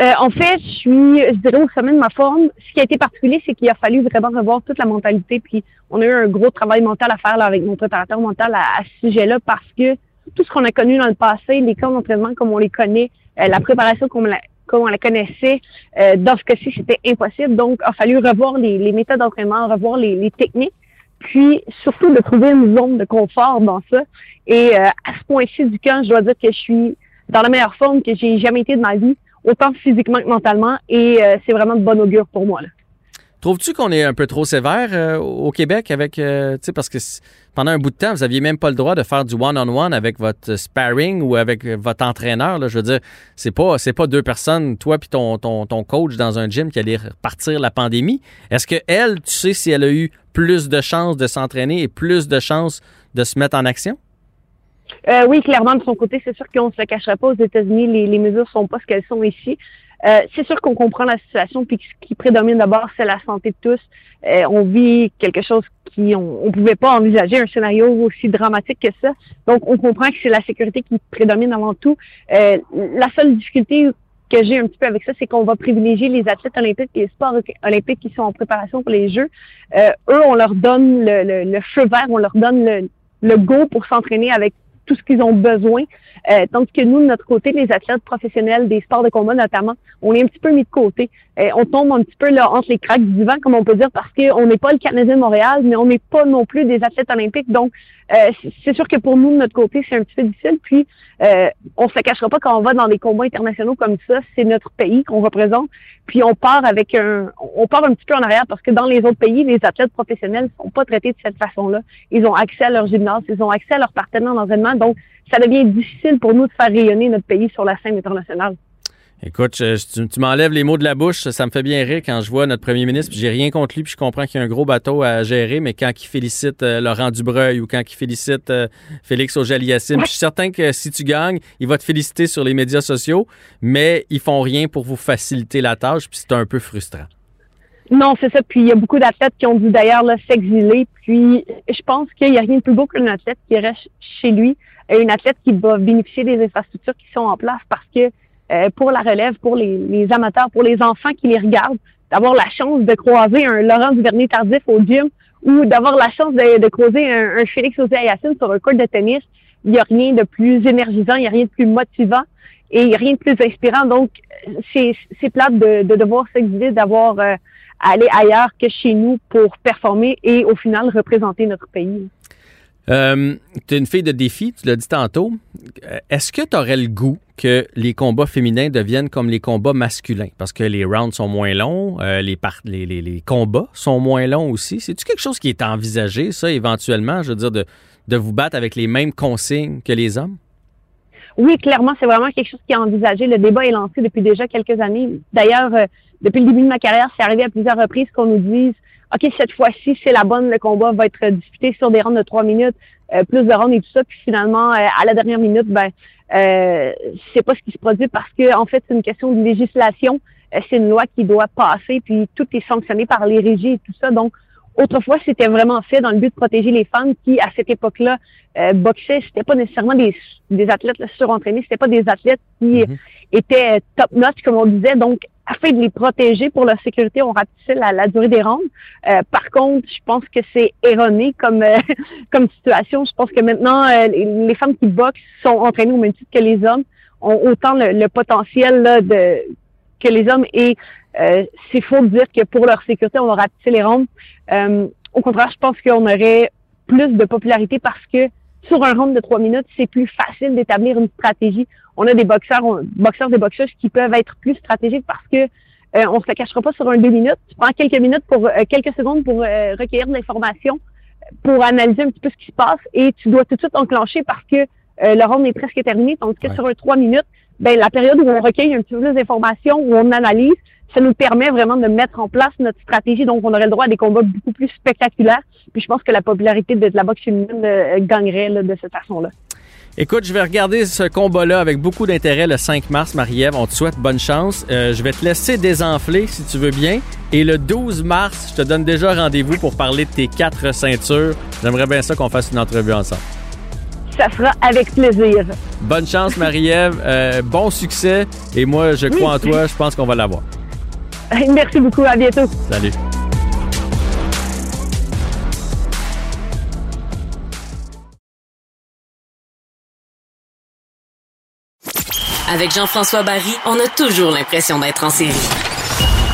Euh, en fait, je suis, dirais, au sommet de ma forme. Ce qui a été particulier, c'est qu'il a fallu vraiment revoir toute la mentalité. Puis, on a eu un gros travail mental à faire là, avec mon préparateur mental à, ce sujet-là parce que tout ce qu'on a connu dans le passé, les camps d'entraînement comme on les connaît, la préparation comme la, comme on la connaissait, euh, dans ce cas-ci, c'était impossible. Donc, il a fallu revoir les, les méthodes d'entraînement, revoir les, les techniques, puis surtout de trouver une zone de confort dans ça. Et euh, à ce point-ci du camp, je dois dire que je suis dans la meilleure forme que j'ai jamais été de ma vie autant physiquement que mentalement, et euh, c'est vraiment de bon augure pour moi. Là. Trouves-tu qu'on est un peu trop sévère euh, au Québec avec, euh, tu sais, parce que pendant un bout de temps, vous aviez même pas le droit de faire du one-on-one avec votre sparring ou avec votre entraîneur. Là. Je veux dire, c'est pas, pas deux personnes, toi puis ton, ton, ton coach dans un gym qui allait repartir la pandémie. Est-ce que elle, tu sais si elle a eu plus de chances de s'entraîner et plus de chances de se mettre en action? Euh, oui, clairement, de son côté, c'est sûr qu'on ne se le cacherait pas. Aux États-Unis, les, les mesures sont pas ce qu'elles sont ici. Euh, c'est sûr qu'on comprend la situation, puis ce qui prédomine d'abord, c'est la santé de tous. Euh, on vit quelque chose qui on, on pouvait pas envisager un scénario aussi dramatique que ça. Donc, on comprend que c'est la sécurité qui prédomine avant tout. Euh, la seule difficulté que j'ai un petit peu avec ça, c'est qu'on va privilégier les athlètes olympiques et les sports olympiques qui sont en préparation pour les Jeux. Euh, eux, on leur donne le, le, le feu vert, on leur donne le, le go pour s'entraîner avec tout ce qu'ils ont besoin. Euh, tandis que nous, de notre côté, les athlètes professionnels des sports de combat notamment, on est un petit peu mis de côté. Euh, on tombe un petit peu là entre les craques du divan, comme on peut dire, parce qu'on n'est pas le Canadien de Montréal, mais on n'est pas non plus des athlètes olympiques. Donc, euh, c'est sûr que pour nous, de notre côté, c'est un petit peu difficile. Puis, euh, on se le cachera pas quand on va dans des combats internationaux comme ça, c'est notre pays qu'on représente. Puis on part avec un, on part un petit peu en arrière parce que dans les autres pays, les athlètes professionnels sont pas traités de cette façon-là. Ils ont accès à leur gymnase, ils ont accès à leurs partenaires d'entraînement. Donc, ça devient difficile pour nous de faire rayonner notre pays sur la scène internationale. Écoute, tu, m'enlèves les mots de la bouche. Ça me fait bien rire quand je vois notre premier ministre. J'ai rien contre lui, puis je comprends qu'il y a un gros bateau à gérer. Mais quand il félicite euh, Laurent Dubreuil ou quand il félicite euh, Félix Auger-Aliassime, je suis certain que si tu gagnes, il va te féliciter sur les médias sociaux. Mais ils font rien pour vous faciliter la tâche, puis c'est un peu frustrant. Non, c'est ça. Puis il y a beaucoup d'athlètes qui ont dû d'ailleurs s'exiler. Puis je pense qu'il n'y a rien de plus beau qu'un athlète qui reste chez lui, une athlète qui va bénéficier des infrastructures qui sont en place parce que euh, pour la relève, pour les, amateurs, pour les enfants qui les regardent, d'avoir la chance de croiser un Laurent Duvernay tardif au gym ou d'avoir la chance de, croiser un, Félix Auger-Aliassime sur un court de tennis, il n'y a rien de plus énergisant, il n'y a rien de plus motivant et il n'y a rien de plus inspirant. Donc, c'est plate de, de devoir s'exiler, d'avoir euh, aller ailleurs que chez nous pour performer et au final représenter notre pays. Euh, tu es une fille de défi, tu l'as dit tantôt. Euh, est-ce que tu aurais le goût que les combats féminins deviennent comme les combats masculins? Parce que les rounds sont moins longs, euh, les, combats sont moins longs aussi. C'est-tu quelque chose qui est envisagé, ça, éventuellement, je veux dire, de, de vous battre avec les mêmes consignes que les hommes? Oui, clairement, c'est vraiment quelque chose qui est envisagé. Le débat est lancé depuis déjà quelques années. D'ailleurs, depuis le début de ma carrière, c'est arrivé à plusieurs reprises qu'on nous dise OK, cette fois-ci, c'est la bonne, le combat va être disputé sur des rounds de trois minutes, euh, plus de rounds et tout ça. Puis finalement, euh, à la dernière minute, ben, euh, c'est pas ce qui se produit parce que en fait, c'est une question de législation. Euh, c'est une loi qui doit passer, puis tout est sanctionné par les régies et tout ça. Donc, autrefois, c'était vraiment fait dans le but de protéger les femmes qui, à cette époque-là, euh, boxaient. C'était pas nécessairement des, des athlètes surentraînés, c'était pas des athlètes qui mm-hmm. étaient top-notch, comme on disait. Donc, afin de les protéger pour leur sécurité, on rapetissait la, la durée des rondes. Euh, par contre, je pense que c'est erroné comme euh, comme situation. Je pense que maintenant, euh, les, femmes qui boxent sont entraînées au même titre que les hommes, ont autant le, potentiel là, de que les hommes et c'est faux de dire que pour leur sécurité, on va rapetisser les rondes. au contraire, je pense qu'on aurait plus de popularité parce que sur un round de trois minutes, c'est plus facile d'établir une stratégie on a des boxeurs, boxeurs des boxeuses qui peuvent être plus stratégiques parce que euh, on se le cachera pas sur un deux minutes. Tu prends quelques minutes pour euh, quelques secondes pour euh, recueillir de l'information, pour analyser un petit peu ce qui se passe et tu dois tout de suite enclencher parce que le round est presque terminé. Tandis que sur un trois minutes, ben la période où on recueille un petit peu plus d'informations, où on analyse, ça nous permet vraiment de mettre en place notre stratégie. Donc, on aurait le droit à des combats beaucoup plus spectaculaires. Puis, je pense que la popularité de, la boxe féminine gagnerait de cette façon-là. Écoute, je vais regarder ce combat-là avec beaucoup d'intérêt le 5 mars, Marie-Ève. On te souhaite bonne chance. Euh, je vais te laisser désenfler si tu veux bien. Et le 12 mars, je te donne déjà rendez-vous pour parler de tes quatre ceintures. J'aimerais bien ça qu'on fasse une entrevue ensemble. Ça sera avec plaisir. Bonne chance, Marie-Ève. Euh, bon succès. Et moi, je crois en toi. Je pense qu'on va l'avoir. Merci beaucoup. À bientôt. Salut. Avec Jean-François Barry, on a toujours l'impression d'être en série.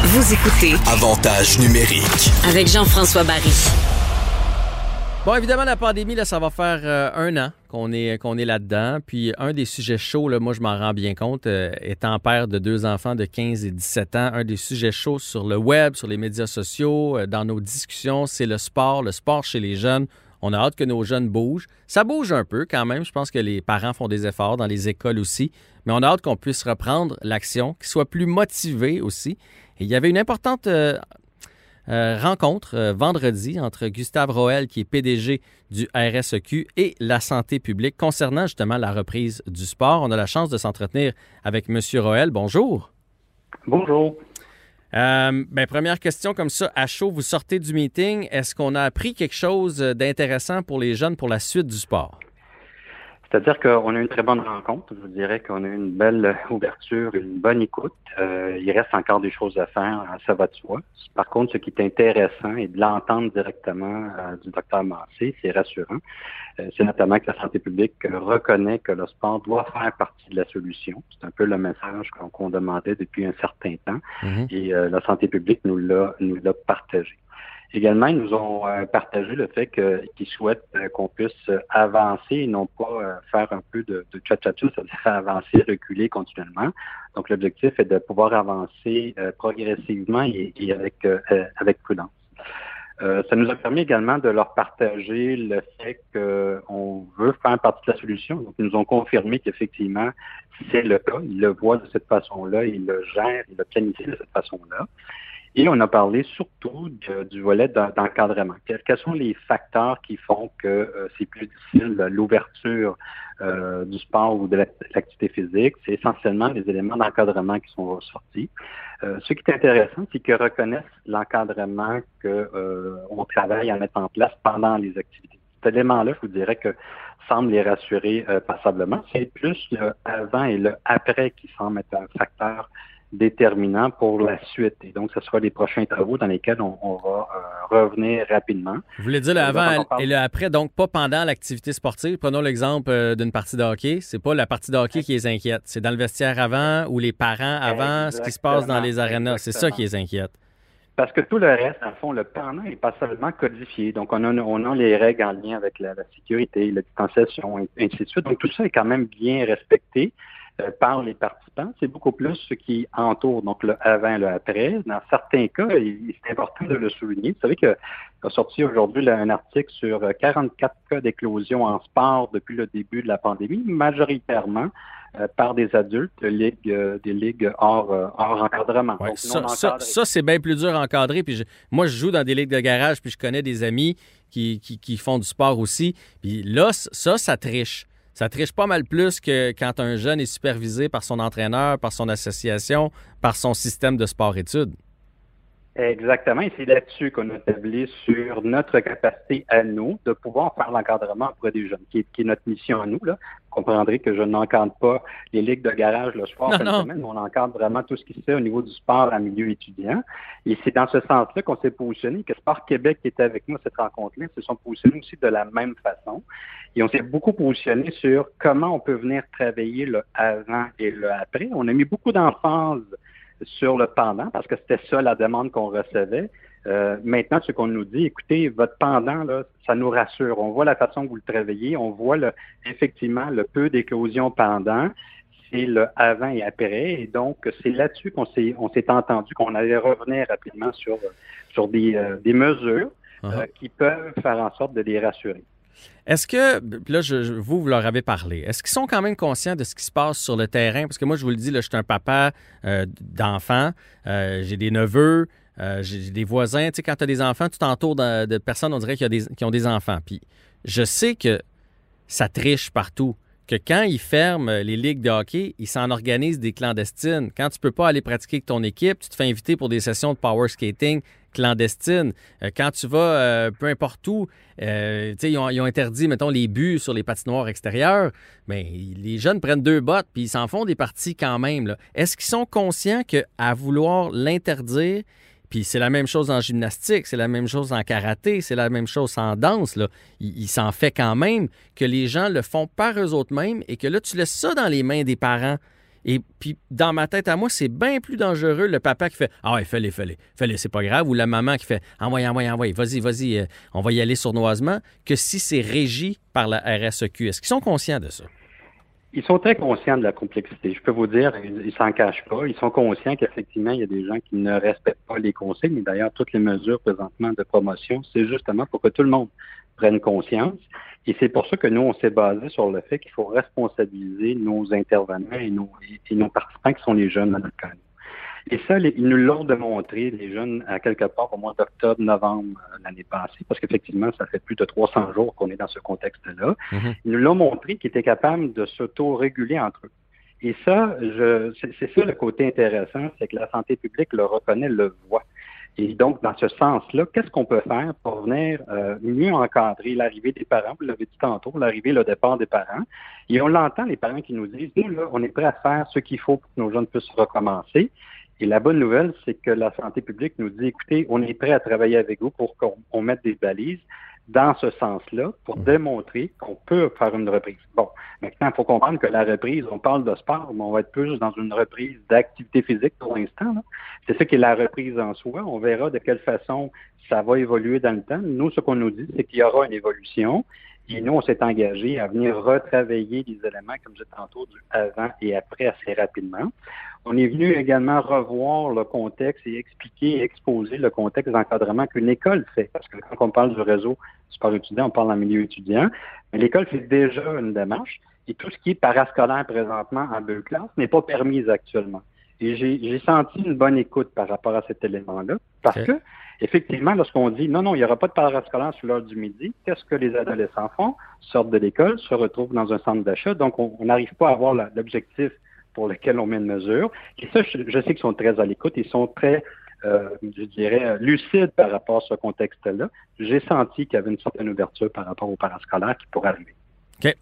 Vous écoutez Avantage numérique avec Jean-François Barry. Bon, évidemment, la pandémie, là, ça va faire euh, un an qu'on est, est là-dedans. Puis, un des sujets chauds, là, moi, je m'en rends bien compte, euh, étant père de deux enfants de 15 et 17 ans, un des sujets chauds sur le web, sur les médias sociaux, euh, dans nos discussions, c'est le sport, le sport chez les jeunes. On a hâte que nos jeunes bougent. Ça bouge un peu quand même. Je pense que les parents font des efforts dans les écoles aussi. Mais on a hâte qu'on puisse reprendre l'action, qu'ils soient plus motivés aussi. Et il y avait une importante euh, euh, rencontre euh, vendredi entre Gustave Roel, qui est PDG du RSEQ, et la santé publique concernant justement la reprise du sport. On a la chance de s'entretenir avec M. Roel. Bonjour. Bonjour. Euh, ben, première question comme ça, à chaud, vous sortez du meeting. Est-ce qu'on a appris quelque chose d'intéressant pour les jeunes pour la suite du sport? C'est-à-dire qu'on a eu une très bonne rencontre. Je vous dirais qu'on a eu une belle ouverture, une bonne écoute. Euh, il reste encore des choses à faire, ça va de soi. Par contre, ce qui est intéressant et de l'entendre directement euh, du docteur Massé, c'est rassurant. Euh, c'est notamment que la santé publique reconnaît que le sport doit faire partie de la solution. C'est un peu le message qu'on demandait depuis un certain temps. Mm-hmm. Et la santé publique nous l'a nous l'a partagé. Également, ils nous ont euh, partagé le fait qu'ils souhaitent euh, qu'on puisse avancer et non pas euh, faire un peu de, de chat-chat, c'est-à-dire avancer, reculer continuellement. Donc, l'objectif est de pouvoir avancer progressivement et, avec, avec prudence. Euh, ça nous a permis également de leur partager le fait qu'on veut faire partie de la solution. Donc, ils nous ont confirmé qu'effectivement, c'est le cas. Ils le voient de cette façon-là, ils le gèrent, ils le planifient de cette façon-là. Et on a parlé surtout du volet d'encadrement. Quels sont les facteurs qui font que euh, c'est plus difficile l'ouverture euh, du sport ou de l'activité physique? C'est essentiellement les éléments d'encadrement qui sont ressortis. Euh, ce qui est intéressant, c'est qu'ils reconnaissent l'encadrement qu'on travaille à mettre en place pendant les activités. Cet élément-là, je vous dirais que semble les rassurer passablement. C'est plus le avant et le après qui semble être un facteur déterminant pour la suite. Et donc, ce sera les prochains travaux dans lesquels on, va euh, revenir rapidement. Vous voulez dire le avant et le après, donc pas pendant l'activité sportive. Prenons l'exemple euh, d'une partie de hockey. C'est pas la partie de hockey qui les inquiète. C'est dans le vestiaire avant ou les parents avant, ce qui se passe dans les arénas. C'est ça qui les inquiète. Parce que tout le reste, en fond, le pendant n'est pas seulement codifié. Donc, on a, on a les règles en lien avec la, la sécurité, la distanciation, et ainsi de suite. Donc, tout ça est quand même bien respecté. Euh, par les participants, c'est beaucoup plus ce qui entoure, donc le avant et le après. Dans certains cas, c'est important de le souligner. Vous savez qu'il a sorti aujourd'hui un article sur 44 euh, cas d'éclosion en sport depuis le début de la pandémie, majoritairement euh, par des adultes, des ligues hors, encadrement. ça, c'est bien plus dur à encadrer. Puis moi, je joue dans des ligues de garage, puis je connais des amis qui, qui font du sport aussi. Puis là, ça, ça triche. Ça triche pas mal plus que quand un jeune est supervisé par son entraîneur, par son association, par son système de sport-études. Exactement, et c'est là-dessus qu'on a établi sur notre capacité à nous de pouvoir faire l'encadrement auprès des jeunes, qui est, notre mission à nous. Là. Vous comprendrez que je n'encadre pas les ligues de garage le soir, non, semaine, mais on encadre vraiment tout ce qui se fait au niveau du sport en milieu étudiant. Et c'est dans ce sens-là qu'on s'est positionné, que Sport Québec qui était avec nous à cette rencontre-là se sont positionnés aussi de la même façon. Et on s'est beaucoup positionné sur comment on peut venir travailler le avant et le après. On a mis beaucoup d'emphase sur le pendant, parce que c'était ça la demande qu'on recevait. Euh, maintenant, ce qu'on nous dit, écoutez, votre pendant, là, ça nous rassure. On voit la façon que vous le travaillez, on voit le, effectivement le peu d'éclosion pendant, c'est le avant et après. Et donc, c'est là-dessus qu'on s'est, on s'est entendu qu'on allait revenir rapidement sur, sur des, euh, des mesures uh-huh. euh, qui peuvent faire en sorte de les rassurer. Est-ce que, là, vous, vous leur avez parlé, est-ce qu'ils sont quand même conscients de ce qui se passe sur le terrain? Parce que moi, je vous le dis, je suis un papa euh, d'enfants, euh, j'ai des neveux, euh, j'ai des voisins. Tu sais, quand tu as des enfants, tu t'entoures de, personnes, on dirait, qui, qui ont des enfants. Puis je sais que ça triche partout que quand ils ferment les ligues de hockey, ils s'en organisent des clandestines. Quand tu peux pas aller pratiquer avec ton équipe, tu te fais inviter pour des sessions de power skating clandestines. Euh, quand tu vas euh, peu importe où, euh, ils, ont, interdit, mettons, les buts sur les patinoires extérieures, mais les jeunes prennent deux bottes puis ils s'en font des parties quand même. Est-ce qu'ils sont conscients qu'à vouloir l'interdire, puis c'est la même chose en gymnastique, c'est la même chose en karaté, c'est la même chose en danse. Là. Il, s'en fait quand même que les gens le font par eux autres mêmes et que là, tu laisses ça dans les mains des parents? Et puis, dans ma tête à moi, c'est bien plus dangereux le papa qui fait Ah ouais, fais-les, fais-les, fais-les, c'est pas grave, ou la maman qui fait Envoie, envoie, envoie, vas-y, vas-y, euh, on va y aller sournoisement, que si c'est régi par la RSEQ. Est-ce qu'ils sont conscients de ça? Ils sont très conscients de la complexité. Je peux vous dire, ils s'en cachent pas. Ils sont conscients qu'effectivement, il y a des gens qui ne respectent pas les conseils, mais d'ailleurs, toutes les mesures présentement de promotion, c'est justement pour que tout le monde prenne conscience. Et c'est pour ça que nous, on s'est basé sur le fait qu'il faut responsabiliser nos intervenants et nos, et nos participants qui sont les jeunes dans notre cas. Et ça, ils nous l'ont démontré, les jeunes, à quelque part au mois d'octobre, novembre euh, l'année passée, parce qu'effectivement, ça fait plus de 300 jours qu'on est dans ce contexte-là. Mm-hmm. Ils nous l'ont montré qu'ils étaient capables de s'auto-réguler entre eux. Et ça, c'est ça le côté intéressant, c'est que la santé publique le reconnaît, le voit. Et donc, dans ce sens-là, qu'est-ce qu'on peut faire pour venir euh, mieux encadrer l'arrivée des parents? Vous l'avez dit tantôt, l'arrivée, le départ des parents. Et on l'entend, les parents qui nous disent, nous, là, on est prêt à faire ce qu'il faut pour que nos jeunes puissent recommencer. Et la bonne nouvelle, c'est que la santé publique nous dit, écoutez, on est prêt à travailler avec vous pour qu'on mette des balises dans ce sens-là pour mmh. démontrer qu'on peut faire une reprise. Bon, maintenant, il faut comprendre que la reprise, on parle de sport, mais on va être plus dans une reprise d'activité physique pour l'instant. C'est ça qui est la reprise en soi. On verra de quelle façon ça va évoluer dans le temps. Nous, ce qu'on nous dit, c'est qu'il y aura une évolution Et nous, on s'est engagé à venir retravailler les éléments, comme je tantôt, du avant et après assez rapidement. On est venu également revoir le contexte et expliquer exposer le contexte d'encadrement qu'une école fait. Parce que quand on parle du réseau sport étudiant, on parle en milieu étudiant. Mais l'école fait déjà une démarche. Et tout ce qui est parascolaire présentement en deux classes n'est pas permis actuellement. Et j'ai senti une bonne écoute par rapport à cet élément-là. Parce que, effectivement, lorsqu'on dit non, non, il n'y aura pas de parascolaire sur l'heure du midi, qu'est-ce que les adolescents font? Sortent de l'école, se retrouvent dans un centre d'achat. Donc, on n'arrive pas à avoir l'objectif pour lequel on met une mesure. Et ça, je, sais qu'ils sont très à l'écoute. Ils sont très, euh, je dirais, lucides par rapport à ce contexte-là. J'ai senti qu'il y avait une certaine ouverture par rapport au parascolaire qui pourrait arriver. OK.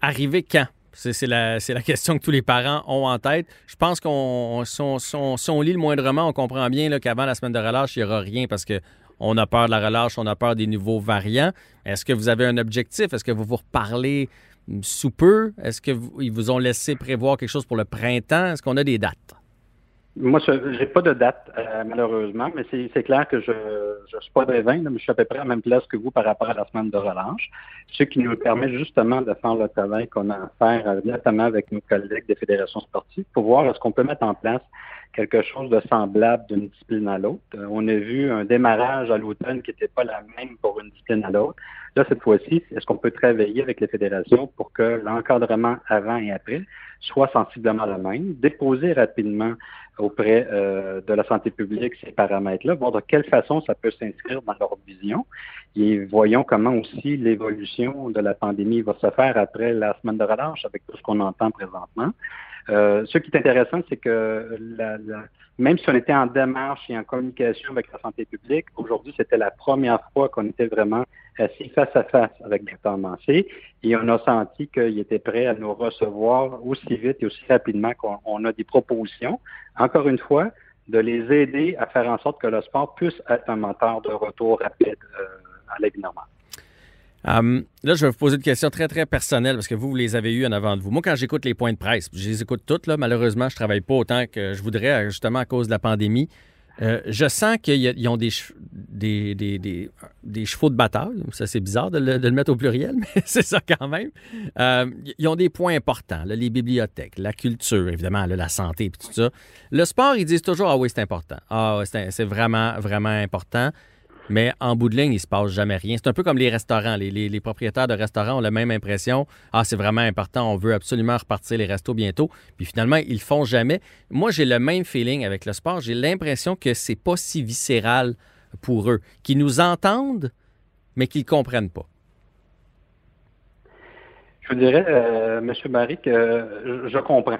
Arriver quand? C'est la, question que tous les parents ont en tête. Je pense qu'on lit le moindrement, on comprend bien qu'avant la semaine de relâche, il n'y aura rien parce que on a peur de la relâche, on a peur des nouveaux variants. Est-ce que vous avez un objectif? Est-ce que vous vous reparlez sous peu? Est-ce qu'ils vous ont laissé prévoir quelque chose pour le printemps? Est-ce qu'on a des dates? Moi, je n'ai pas de date, euh, malheureusement, mais c'est clair que je ne suis pas devin, mais je suis à peu près à la même place que vous par rapport à la semaine de relâche, ce qui nous permet justement de faire le travail qu'on a à faire, euh, notamment avec nos collègues des fédérations sportives, pour voir est-ce qu'on peut mettre en place quelque chose de semblable d'une discipline à l'autre. Euh, on a vu un démarrage à l'automne qui n'était pas la même pour une discipline à l'autre. Là, cette fois-ci, est-ce qu'on peut travailler avec les fédérations pour que l'encadrement avant et après soit sensiblement le même, déposer rapidement auprès euh, de la santé publique ces paramètres-là, voir de quelle façon ça peut s'inscrire dans leur vision. Et voyons comment aussi l'évolution de la pandémie va se faire après la semaine de relâche avec tout ce qu'on entend présentement. Euh, ce qui est intéressant, c'est que la, même si on était en démarche et en communication avec la santé publique, aujourd'hui, c'était la première fois qu'on était vraiment assis face à face avec Dr Mancé et on a senti qu'il était prêt à nous recevoir aussi vite et aussi rapidement qu'on a des propositions. Encore une fois, de les aider à faire en sorte que le sport puisse être un moteur de retour rapide euh, à la vie normale. Hum, là, je vais vous poser une question très, très personnelle parce que vous, vous les avez eues en avant de vous. Moi, quand j'écoute les points de presse, je les écoute toutes, là, malheureusement, je travaille pas autant que je voudrais, justement à cause de la pandémie. Euh, je sens qu'ils ont des, chevaux de bataille. Ça, c'est bizarre de le, mettre au pluriel, mais c'est ça quand même. Euh, ils ont des points importants. les bibliothèques, la culture, évidemment, la santé et tout ça. Le sport, ils disent toujours Ah oui, c'est important. Ah, c'est vraiment, vraiment important mais en bout de ligne, il se passe jamais rien. C'est un peu comme les restaurants. Les, propriétaires de restaurants ont la même impression. Ah, c'est vraiment important, on veut absolument repartir les restos bientôt. Puis finalement, ils le font jamais. Moi, j'ai le même feeling avec le sport. J'ai l'impression que c'est pas si viscéral pour eux, qu'ils nous entendent, mais qu'ils ne comprennent pas. Je dirais, euh, M. Barry, que je, comprends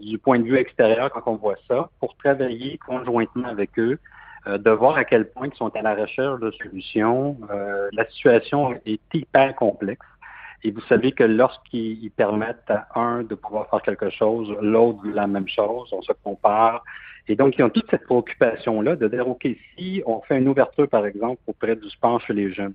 du point de vue extérieur quand on voit ça, pour travailler conjointement avec eux, de voir à quel point ils sont à la recherche de solutions. Euh, la situation est hyper complexe. Et vous savez que lorsqu'ils permettent à un de pouvoir faire quelque chose, l'autre la même chose, on se compare. Et donc, ils ont toute cette préoccupation-là de dire, OK, si on fait une ouverture, par exemple, auprès du sport chez les jeunes,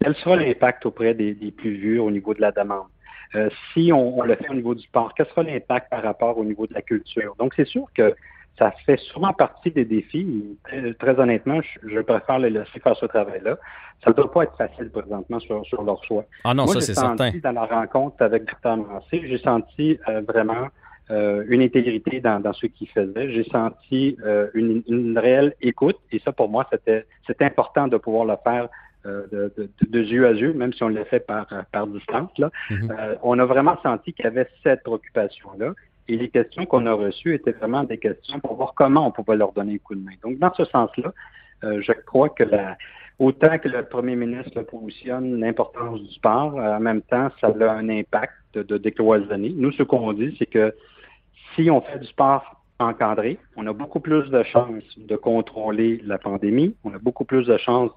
quel sera l'impact auprès des, plus vieux au niveau de la demande? Euh, si on, le fait au niveau du sport, quel sera l'impact par rapport au niveau de la culture? Donc, c'est sûr que ça fait souvent partie des défis. très, honnêtement, je, préfère les laisser faire ce travail-là. Ça ne doit pas être facile présentement sur, leur choix. Ah non, ça c'est certain. Dans la rencontre avec Dr. Mancé, j'ai senti euh, vraiment euh, une intégrité dans, ce qu'il faisait. J'ai senti euh, une, réelle écoute et ça pour moi c'était important de pouvoir le faire de, de, yeux à yeux, même si on le fait par, par distance. Là. Mm-hmm. on a vraiment senti qu'il y avait cette préoccupation-là. Et les questions qu'on a reçues étaient vraiment des questions pour voir comment on pouvait leur donner un coup de main. Donc, dans ce sens-là, euh, je crois que la, autant que le premier ministre positionne l'importance du sport, euh, en même temps, ça a un impact de, décloisonner. Nous, ce qu'on dit, c'est que si on fait du sport encadré, on a beaucoup plus de chances de contrôler la pandémie, on a beaucoup plus de chances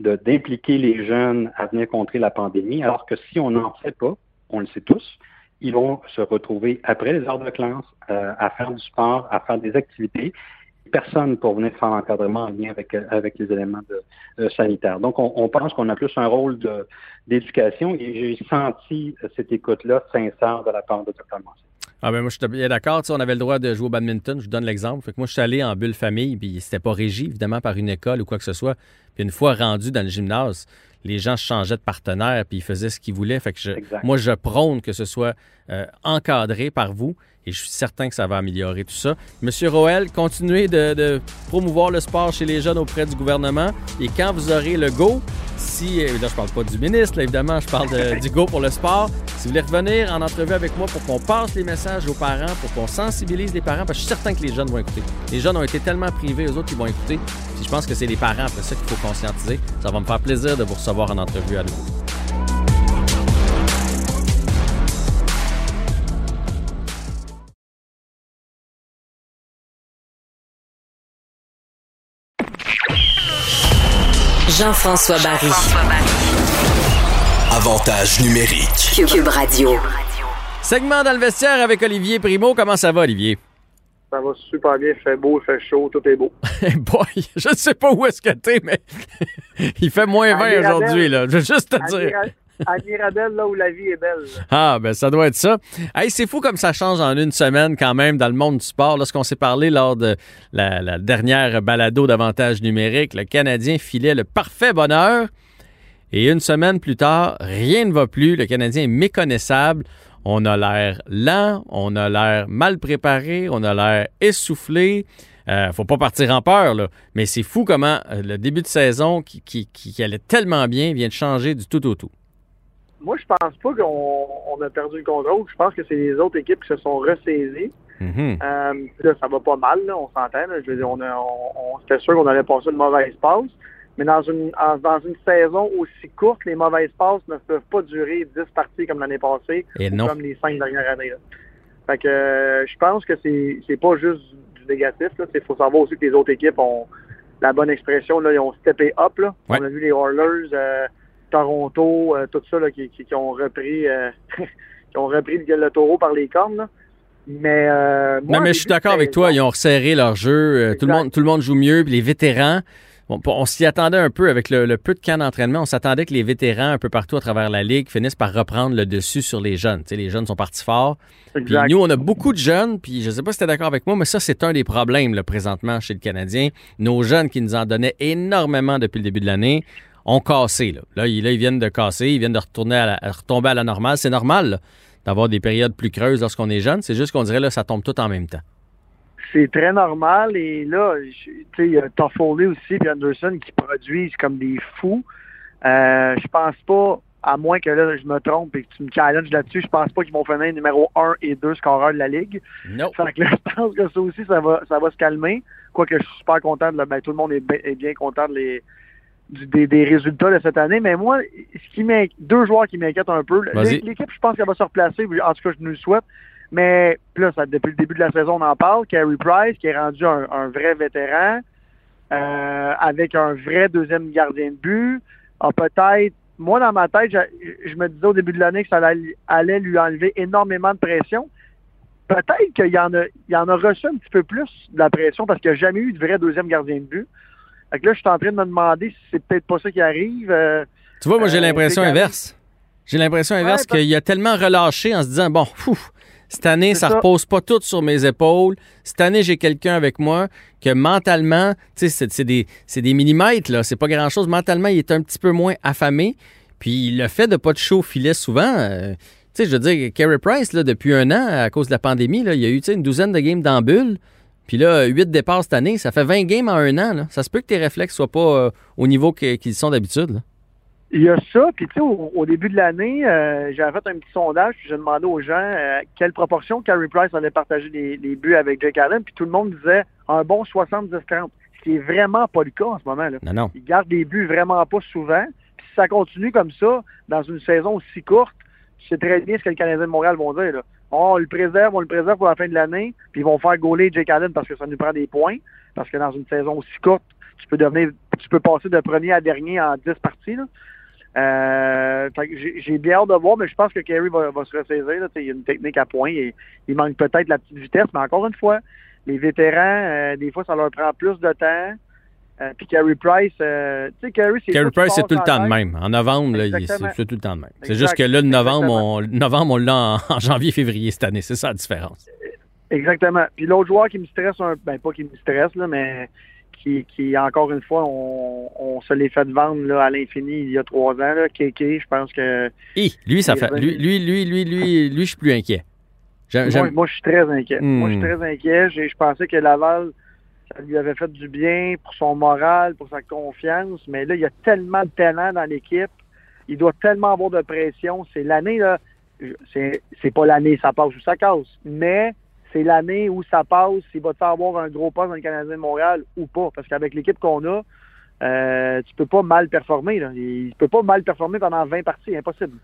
de, d'impliquer les jeunes à venir contrer la pandémie, alors que si on n'en fait pas, on le sait tous, ils vont se retrouver après les heures de classe euh, à faire du sport, à faire des activités. Personne pour venir faire l'encadrement en lien avec, avec les éléments euh, sanitaires. Donc, on, pense qu'on a plus un rôle d'éducation et j'ai senti cette écoute-là sincère de la part de Dr. Massé. Ah ben moi, je suis bien d'accord. On avait le droit de jouer au badminton. Je vous donne l'exemple. Moi, je suis allé en bulle famille, puis c'était pas régi, évidemment, par une école ou quoi que ce soit. Puis une fois rendu dans le gymnase, les gens changeaient de partenaire puis ils faisaient ce qu'ils voulaient. Fait que je- moi, je prône que ce soit euh, encadré par vous et je suis certain que ça va améliorer tout ça. Monsieur Roel, continuez de, de promouvoir le sport chez les jeunes auprès du gouvernement et quand vous aurez le go, si, euh, là je parle pas du ministre, là, évidemment, je parle de- du go pour le sport, si vous voulez revenir en entrevue avec moi pour qu'on passe les messages aux parents, pour qu'on sensibilise les parents, parce que je suis certain que les jeunes vont écouter. Les jeunes ont été tellement privés, eux autres, ils vont écouter. Puis je pense que c'est les parents après ça qu'il faut conscientiser. Ça va me faire plaisir de vous recevoir en entrevue à nouveau. Jean-François Barry. Avantage numérique. Cube Radio. Segment dans le vestiaire avec Olivier Primo. Comment ça va, Olivier? Ça va super bien, il fait beau, il fait chaud, tout est beau. Hey boy, je ne sais pas où est-ce que t'es, mais il fait moins 20 Mirabel. aujourd'hui, là. Je veux juste te À dire. À Mirabel, là où la vie est belle. Ah, ben ça doit être ça. Hey, c'est fou comme ça change en une semaine quand même dans le monde du sport. Lorsqu'on s'est parlé lors de la, dernière balado d'avantage numérique, le Canadien filait le parfait bonheur. Et une semaine plus tard, rien ne va plus. Le Canadien est méconnaissable. On a l'air lent, on a l'air mal préparé, on a l'air essoufflé. Euh, faut pas partir en peur, là. Mais c'est fou comment euh, le début de saison qui allait tellement bien vient de changer du tout au tout. Moi, je pense pas qu'on on a perdu le contrôle. Je pense que c'est les autres équipes qui se sont ressaisies. Mhm. Euh, là, ça va pas mal, là, on s'entend. Je veux dire, on, a- on, on- c'était sûr qu'on allait passer une mauvaise passe. Mais dans une, en- dans une saison aussi courte, les mauvaises passes ne peuvent pas durer 10 parties comme l'année passée Et ou non. comme les cinq dernières années. là. Fait que euh, je pense que c'est c'est pas juste du négatif. Il faut savoir aussi que les autres équipes ont la bonne expression. Là, ils ont steppé up. Là. Ouais. On a vu les Oilers, euh, Toronto, euh, tout ça là, qui, qui- qui ont repris euh, qui ont repris le, le taureau par les cornes. là. Mais euh, moi, Non, mais je suis d'accord avec toi. Ils ont resserré leur jeu. Euh, Tout le, monde, tout le monde joue mieux. Puis les vétérans, on s'y attendait un peu avec le, le peu de camp d'entraînement. On s'attendait que les vétérans, un peu partout à travers la ligue, finissent par reprendre le dessus sur les jeunes. Les jeunes sont partis forts. Puis nous, on a beaucoup de jeunes. Puis je sais pas si tu es d'accord avec moi, mais ça, c'est un des problèmes là, présentement chez le Canadien. Nos jeunes qui nous en donnaient énormément depuis le début de l'année ont cassé. Là. Là, ils, là, ils viennent de casser. Ils viennent de retourner à la- à retomber à la normale. C'est normal d'avoir des périodes plus creuses lorsqu'on est jeune. C'est juste qu'on dirait là, ça tombe tout en même temps. C'est très normal. Et là, il y a Toffoli aussi et Anderson qui produisent comme des fous. Euh, je pense pas, à moins que là, je me trompe et que tu me challenges là-dessus, je pense pas qu'ils vont finir numéro 1 et 2 scoreurs de la Ligue. Non. Que là, je pense que ça aussi, ça va, ça va se calmer. Quoique je suis super content de le- ben, tout le monde est, est bien content de les, des, des résultats de cette année. Mais moi, ce qui deux joueurs qui m'inquiètent un peu. L'équipe, je pense qu'elle va se replacer. En tout cas, je nous le souhaite. Mais là, ça, depuis le début de la saison, on en parle. Carey Price, qui est rendu un, un vrai vétéran, euh, avec un vrai deuxième gardien de but, a peut-être. Moi, dans ma tête, je, je me disais au début de l'année que ça allait, allait lui enlever énormément de pression. Peut-être qu'il y en a, il en a reçu un petit peu plus de la pression parce qu'il n'y a jamais eu de vrai deuxième gardien de but. Fait que là, je suis en train de me demander si c'est peut-être pas ça qui arrive. Euh, Tu vois, moi, j'ai Euh, l'impression inverse. J'ai l'impression inverse parce- qu'il a tellement relâché en se disant, bon, cette année, ça, ça. repose pas tout sur mes épaules. Cette année, j'ai quelqu'un avec moi que mentalement, tu sais, c'est- des, c'est des millimètres, là. C'est pas grand-chose. Mentalement, il est un petit peu moins affamé. Puis le fait de pas de chaud filet souvent, euh, tu sais, je veux dire, Carey Price, là, depuis un an, à cause de la pandémie, là, il y a eu, tu sais, une douzaine de games dans bulle. Puis là, huit départs cette année, ça fait 20 games en un an, là. Ça se peut que tes réflexes soient pas euh, au niveau qu'ils sont d'habitude. Il y a ça, puis tu sais, au, au début de l'année, euh, j'avais fait un petit sondage, puis j'ai demandé aux gens euh, quelle proportion Carey Price allait partager les, les buts avec Jake Allen, puis tout le monde disait un bon 70-30, ce qui est vraiment pas le cas en ce moment. Là. Non, non. Il garde des buts vraiment pas souvent, puis si ça continue comme ça, dans une saison aussi courte, c'est très bien ce que les Canadiens de Montréal vont dire. Là. On le préserve, on le préserve pour la fin de l'année, puis ils vont faire gauler Jake Allen parce que ça nous prend des points, parce que dans une saison aussi courte, tu peux devenir, tu peux passer de premier à dernier en 10 parties. Là. Euh, j'ai bien hâte de voir, mais je pense que Kerry va, va se ressaisir. Là. Il y a une technique à point et il manque peut-être la petite vitesse, mais encore une fois, les vétérans, euh, des fois, ça leur prend plus de temps. Euh, puis Carey Price, euh, tu sais, Carey, c'est Carey Price, c'est tout le temps de même. En novembre, c'est tout le temps de même. C'est juste que là, le novembre, on, le novembre, on l'a en, en janvier, février cette année. C'est ça la différence. Exactement. Puis l'autre joueur qui me stresse un ben pas qui me stresse, là, mais qui, qui, encore une fois, on, on se l'est fait vendre là, à l'infini il y a trois ans. Là. Kéké, je pense que. Hi, lui, ça fait. Lui, lui, lui, lui, lui, lui, je suis plus inquiet. Moi, je suis très inquiet. Moi, je suis Hmm. très inquiet. Je pensais que Laval, ça lui avait fait du bien pour son moral, pour sa confiance. Mais là, il y a tellement de talent dans l'équipe. Il doit tellement avoir de pression. C'est l'année, là. C'est c'est pas l'année, ça passe ou ça casse. Mais c'est l'année où ça passe, s'il va avoir un gros poste dans le Canadien de Montréal ou pas. Parce qu'avec l'équipe qu'on a, euh, tu peux pas mal performer. Là. Il peut pas mal performer pendant 20 parties, impossible.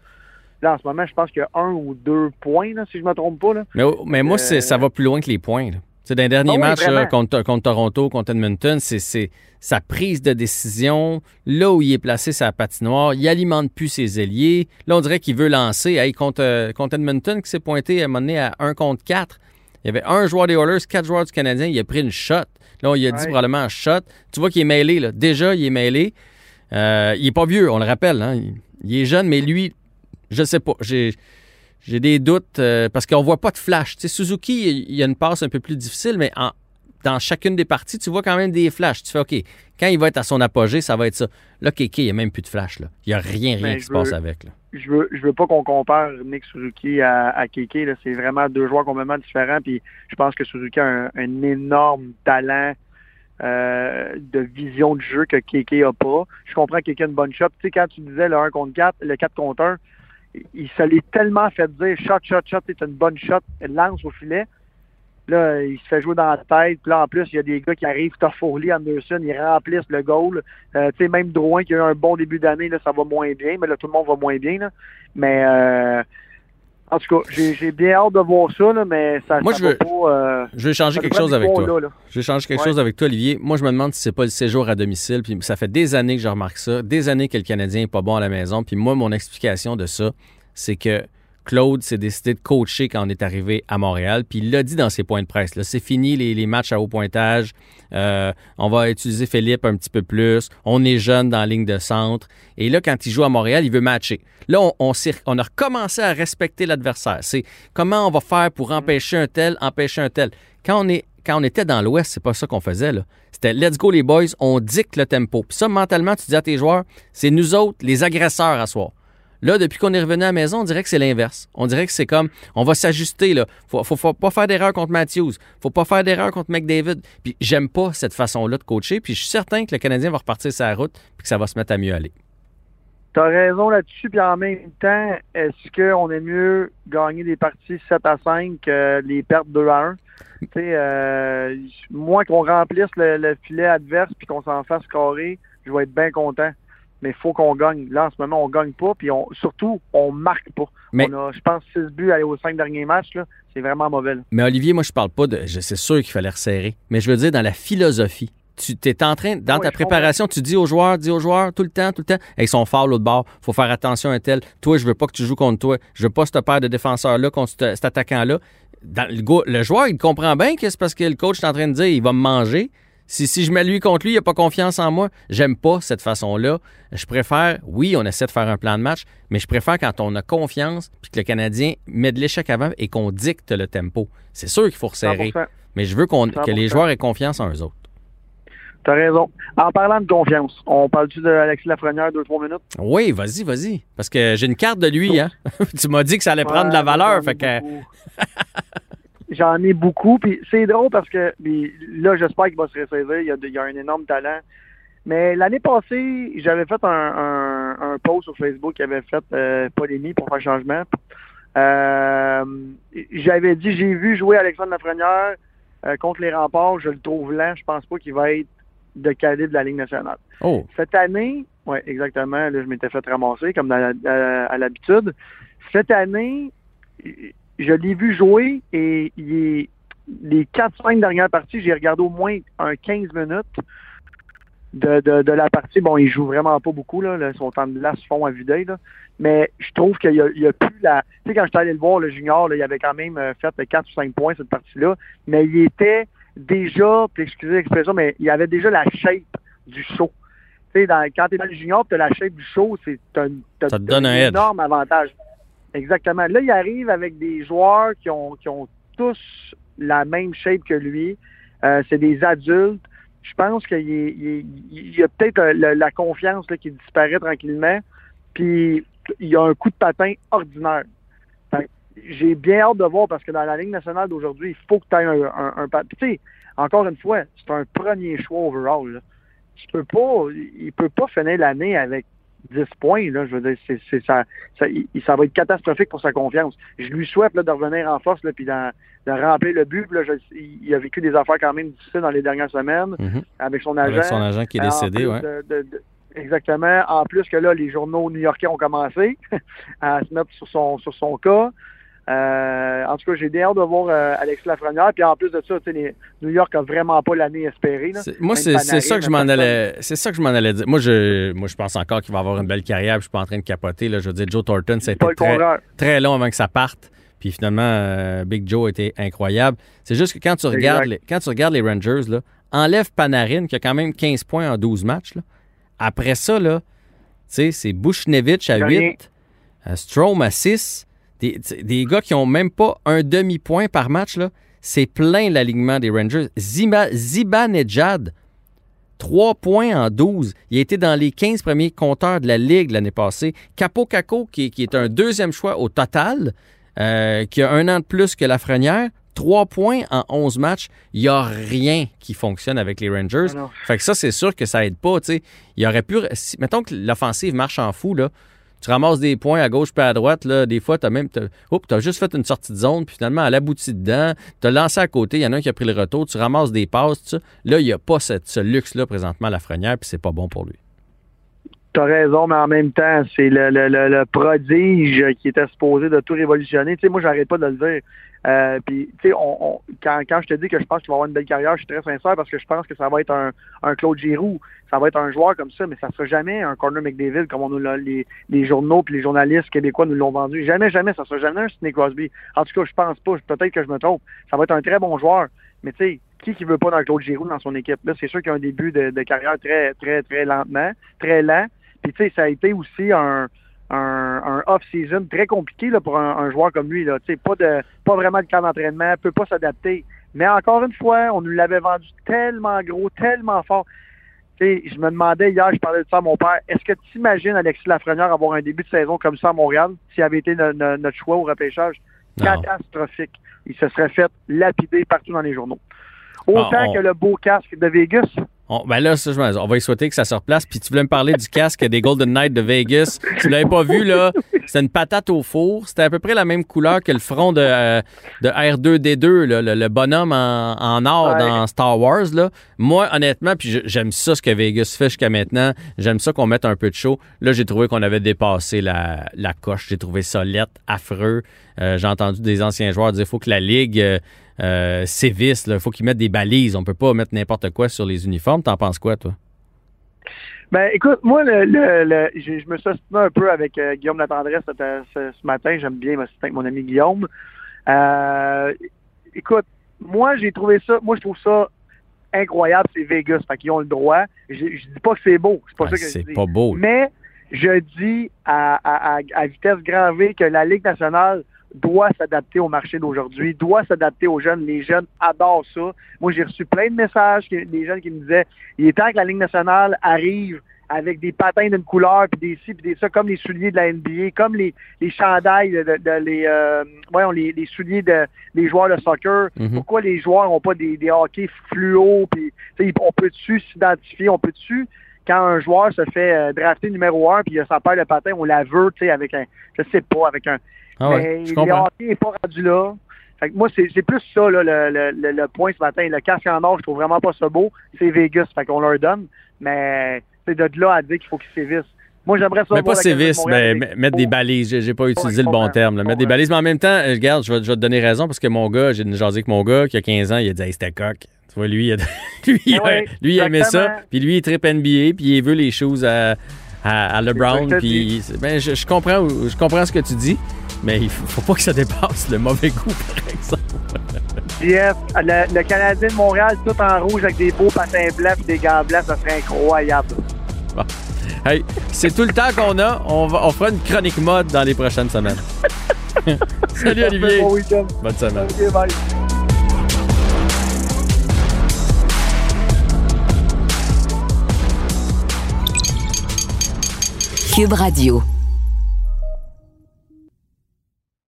Là, en ce moment, je pense qu'il y a un ou deux points, là, si je me trompe pas. Là. Mais, mais moi, c'est- Euh, ça va plus loin que les points. là. Tu sais, dans les derniers Ah oui, matchs là, vraiment. contre, contre Toronto, contre Edmonton, c'est- c'est sa prise de décision, là où il est placé sa patinoire, il alimente plus ses ailiers. Là, on dirait qu'il veut lancer. Hey, contre, euh, contre Edmonton, qui s'est pointé à un moment donné à 1 contre 4, il y avait un joueur des Oilers, quatre joueurs du Canadien, il a pris une shot. Là, on lui a dit Ouais. probablement un shot. Tu vois qu'il est mêlé. Là. Déjà, il est mêlé. Euh, il est pas vieux, on le rappelle. hein. Il, il est jeune, mais lui, je sais pas. J'ai... J'ai des doutes euh, parce qu'on voit pas de flash. Tu sais, Suzuki, il y a une passe un peu plus difficile, mais en- dans chacune des parties, tu vois quand même des flashs. Tu fais OK, quand il va être à son apogée, ça va être ça. Là, Kéké, il n'y a même plus de flash. Là. Il n'y a rien, rien Ben, qui se passe avec. Là. je veux je veux pas qu'on compare Nick Suzuki à, à Keke. C'est vraiment deux joueurs complètement différents. Puis je pense que Suzuki a un, un énorme talent euh, de vision de jeu que Keke a pas. Je comprends que Keke a une bonne shot. Tu sais, quand tu disais le 1 contre 4, le 4 contre 1, il se l'est tellement fait dire shot, shot, shot, c'est une bonne shot, lance au filet. Là, il se fait jouer dans la tête. Puis là, en plus, il y a des gars qui arrivent, Toffoli, Anderson, ils remplissent le goal. Euh, tu sais, même Drouin qui a eu un bon début d'année, là, ça va moins bien, mais là, tout le monde va moins bien. Là. Mais euh, en tout cas, j'ai bien hâte de voir ça, là, mais ça, Moi, ça je veux- pas. euh, Je vais changer quelque chose avec toi. là, là. Je vais changer quelque Ouais. chose avec toi, Olivier. Moi, je me demande si c'est pas le séjour à domicile. Puis ça fait des années que je remarque ça, des années que le Canadien n'est pas bon à la maison. Puis moi, mon explication de ça, c'est que Claude s'est décidé de coacher quand on est arrivé à Montréal. Puis il l'a dit dans ses points de presse. C'est fini les, les matchs à haut pointage. Euh, on va utiliser Philippe un petit peu plus. On est jeune dans la ligne de centre. Et là, quand il joue à Montréal, il veut matcher. Là, on, on, s'est- on a recommencé à respecter l'adversaire. C'est comment on va faire pour empêcher un tel, empêcher un tel. Quand on, est, quand on était dans l'Ouest, c'est pas ça qu'on faisait. C'était let's go les boys, on dicte le tempo. Puis ça, mentalement, tu dis à tes joueurs, c'est nous autres, les agresseurs à soir. Là, depuis qu'on est revenu à la maison, on dirait que c'est l'inverse. On dirait que c'est comme, on va s'ajuster, là. Faut, faut, faut pas faire d'erreur contre Matthews. Faut pas faire d'erreur contre McDavid. Puis j'aime pas cette façon-là de coacher. Puis je suis certain que le Canadien va repartir sa route puis que ça va se mettre à mieux aller. T'as raison là-dessus, puis en même temps, est-ce qu'on est mieux gagner des parties 7 à 5 que les pertes 2 à 1? Tu sais, euh, moi, qu'on remplisse le, le filet adverse puis qu'on s'en fasse carrer, je vais être bien content. Mais il faut qu'on gagne. Là, en ce moment, on gagne pas, puis on, surtout, on marque pas. Mais- On a, je pense, 6 buts aller aux 5 derniers matchs. C'est vraiment mauvais. là. Mais Olivier, moi, je parle pas de. je- C'est sûr qu'il fallait resserrer. Mais je veux dire, dans la philosophie, tu es en train, dans Oui, ta préparation, tu dis aux joueurs, dis aux joueurs tout le temps, tout le temps, hey, ils sont forts l'autre bord, faut faire attention à tel. Toi, je veux pas que tu joues contre toi. Je veux pas cette paire de défenseurs-là contre ce- cet attaquant-là. Le joueur, il comprend bien que c'est parce que le coach est en train de dire il va me manger. Si, si je mets lui contre lui, il n'a pas confiance en moi. J'aime pas cette façon-là. Je préfère, oui, on essaie de faire un plan de match, mais je préfère quand on a confiance puis que le Canadien met de l'échec avant et qu'on dicte le tempo. C'est sûr qu'il faut resserrer, 100%. mais je veux que 100%. les joueurs aient confiance en eux autres. T'as raison. En parlant de confiance, on parle-tu d'Alexis Lafrenière 2-3 minutes? Oui, vas-y, vas-y. Parce que j'ai une carte de lui, hein. tu m'as dit que ça allait prendre de la valeur. Fait que. J'en ai beaucoup. Puis c'est drôle parce que puis là, j'espère qu'il va se ressaisir. Il y a, de- il y a un énorme talent. Mais l'année passée, j'avais fait un, un, un post sur Facebook qui avait fait euh, polémique pour faire changement. Euh, j'avais dit j'ai vu jouer Alexandre Lafrenière euh, contre les remparts, je le trouve lent. Je pense pas qu'il va être de calibre de la Ligue nationale. Oh, Cette année, oui, exactement. Là, je m'étais fait ramasser comme dans la- à, à l'habitude. Cette année, je l'ai vu jouer et il est, les 4-5 dernières parties, j'ai regardé au moins un 15 minutes de, de, de la partie. Bon, il joue vraiment pas beaucoup, là, là, son temps de glace fond à vue d'œil, là. Mais je trouve qu'il y a, il y a plus la. Tu sais, quand j'étais allé le voir, le junior, là, il avait quand même euh, fait 4 ou 5 points cette partie-là. Mais il était déjà, puis excusez l'expression, mais il avait déjà la shape du show. Tu sais, quand tu es dans le junior, tu as la shape du show, c'est un, t'as- Ça te t'as donne un edge. énorme avantage. Exactement. Là, il arrive avec des joueurs qui ont, qui ont tous la même shape que lui. Euh, c'est des adultes. Je pense qu'il y a peut-être euh, la, confiance qui disparaît tranquillement. Puis il y a un coup de patin ordinaire. J'ai bien hâte de voir parce que dans la Ligue nationale d'aujourd'hui, il faut que tu aies un, un, un pa- Puis, tu sais, encore une fois, c'est un premier choix overall. Là. Tu peux pas, il peut pas finir l'année avec 10 points. Là, je veux dire, c'est, c'est ça, ça, il- ça va être catastrophique pour sa confiance. Je lui souhaite là, de revenir en force là, puis d'en- de remplir le but. Puis Là, je- il a vécu des affaires quand même difficiles dans les dernières semaines Mhm. avec son agent. Avec son agent qui est décédé, de- de- de- exactement. En plus que là, les journaux new-yorkais ont commencé à se mettre sur son sur son cas. Euh, en tout cas, j'ai hâte de voir euh, Alexis Lafrenière. Puis en plus de ça, les- New York a vraiment pas l'année espérée. là. Moi, c'est ça que je m'en allais. C'est ça que je m'en allais dire. Moi, je, moi, je pense encore qu'il va avoir une belle carrière. puis Je suis pas en train de capoter. Là. Je veux dire, Joe Thornton, ça a Pas été le très, très long avant que ça parte. Puis finalement, euh, Big Joe était incroyable. C'est juste que quand tu regardes, les, quand tu regardes les Rangers, là, enlève Panarin, qui a quand même 15 points en 12 matchs. là. Après ça, là, c'est Bushnevich à Rien. 8, euh, Strom à 6. Des, t'sais, des gars qui ont même pas un demi-point par match. là. C'est plein l'alignement des Rangers. Zima, Zibanejad, 3 points en 12. Il a été dans les 15 premiers compteurs de la Ligue l'année passée. Capo Caco, qui, qui est un deuxième choix au total, euh, qui a un an de plus que Lafrenière, 3 points en 11 matchs. Il n'y a rien qui fonctionne avec les Rangers. Ah non. Fait que ça, c'est sûr que ça aide pas. tu sais. Il aurait pu. si- mettons que l'offensive marche en fou, là. Tu ramasses des points à gauche puis à droite. Là, des fois, tu as même. Juste fait une sortie de zone, puis finalement, elle aboutit dedans. Tu as lancé à côté. Il y en a un qui a pris le retour. Tu ramasses des passes. Là, il n'y a pas ce luxe-là présentement à la Frenière, puis c'est pas bon pour lui. T'as raison, mais en même temps, c'est le, le, le, le prodige qui était supposé de tout révolutionner. Tu sais, moi, j'arrête pas de le dire. Euh, puis, tu sais, on, on- quand, quand je te dis que je pense qu'il va avoir une belle carrière, je suis très sincère parce que je pense que ça va être un, un Claude Giroux, ça va être un joueur comme ça, mais ça sera jamais un Corner McDavid comme on nous l'a, les, les journaux puis les journalistes québécois nous l'ont vendu. Jamais, jamais, ça sera jamais un Sidney Crosby. En tout cas, je pense pas. Peut-être que je me trompe. Ça va être un très bon joueur, mais tu sais, qui qui veut pas d'un Claude Giroux dans son équipe? Là, c'est sûr qu'il y a un début de, de carrière très, très, très lentement, très lent. Puis tu sais, ça a été aussi un, un, un off-season très compliqué là, pour un, un joueur comme lui. Là. Pas, de, pas vraiment de camp d'entraînement, peut pas s'adapter. Mais encore une fois, on nous l'avait vendu tellement gros, tellement fort. Tu sais, je me demandais hier, je parlais de ça à mon père, est-ce que tu imagines Alexis Lafrenière avoir un début de saison comme ça à Montréal s'il avait été no- no- notre choix au repêchage? Non. Catastrophique. Il se serait fait lapider partout dans les journaux. Autant Ah, on- que le beau casque de Vegas. On, ben là, ça, on va y souhaiter que ça se replace. Puis tu voulais me parler du casque des Golden Knights de Vegas. Tu l'avais pas vu, là. C'était une patate au four. C'était à peu près la même couleur que le front de, euh, de R2D2, là, le, le bonhomme en, en or Ouais. dans Star Wars. Là. Moi, honnêtement, puis j'aime ça ce que Vegas fait jusqu'à maintenant. J'aime ça qu'on mette un peu de show. Là, j'ai trouvé qu'on avait dépassé la, la coche. J'ai trouvé ça lettre, affreux. Euh, j'ai entendu des anciens joueurs dire qu'il faut que la Ligue euh, euh, sévisse. Il faut qu'ils mettent des balises. On peut pas mettre n'importe quoi sur les uniformes. T'en penses quoi, toi? Ben, écoute, moi, le, le, le- je, je me suis ostiné un peu avec euh, Guillaume Latendresse ce, ce, ce matin. J'aime bien m'ostiner avec mon ami Guillaume. Euh, écoute, moi, j'ai trouvé ça, moi, je trouve ça incroyable, c'est Vegas. Fait qu'ils ont le droit. Je, je dis pas que c'est beau. C'est pas Ah, ça que je c'est dis. pas beau. Mais je dis à, à, à, à vitesse grand V que la Ligue nationale doit s'adapter au marché d'aujourd'hui, doit s'adapter aux jeunes. Les jeunes adorent ça. Moi, j'ai reçu plein de messages des jeunes qui me disaient il est temps que la Ligue nationale arrive avec des patins d'une couleur, puis des ci, puis des ça, comme les souliers de la NBA, comme les, les chandails, de, de- de- les, euh, voyons, les, les souliers de, des joueurs de soccer. Mhm. Pourquoi les joueurs n'ont pas des, des hockey fluo, puis on peut-tu s'identifier, on peut-tu quand un joueur se fait euh, drafter numéro un, puis il a sa paire de patins, on la veut, tu sais, avec un, je sais pas, avec un, Ah ouais, mais je le hockey n'est pas rendu là. Fait que moi, c'est c'est plus ça, là, le, le, le, point ce matin. Le casque en or, je trouve vraiment pas ça beau. C'est Vegas, fait qu'on leur donne. Mais c'est de là à dire qu'il faut qu'ils sévissent. Moi, j'aimerais ça Mais pas Montréal mais mettre des balises. J'ai- pas utilisé le bon terme. là. Mettre des balises, mais en même temps, euh, regarde, je vais, je vais te donner raison parce que mon gars, j'ai jasé avec mon gars qui a 15 ans, il a dit hey, c'était coq. Tu vois, lui, il a- lui, a- lui, il aimait ça. Puis lui, il tripe NBA, puis il veut les choses à, à, à LeBron. Puis ben, je, je comprends, je comprends ce que tu dis, mais il faut, faut pas que ça dépasse le mauvais goût, par exemple. Yes, le, le Canadien de Montréal, tout en rouge avec des beaux patins blancs et des gants blancs, ça serait incroyable. Hey, c'est tout le temps qu'on a. On, va, on fera une chronique mode dans les prochaines semaines. Salut Olivier. Bon week-end. Bonne semaine. Bye. Cube Radio.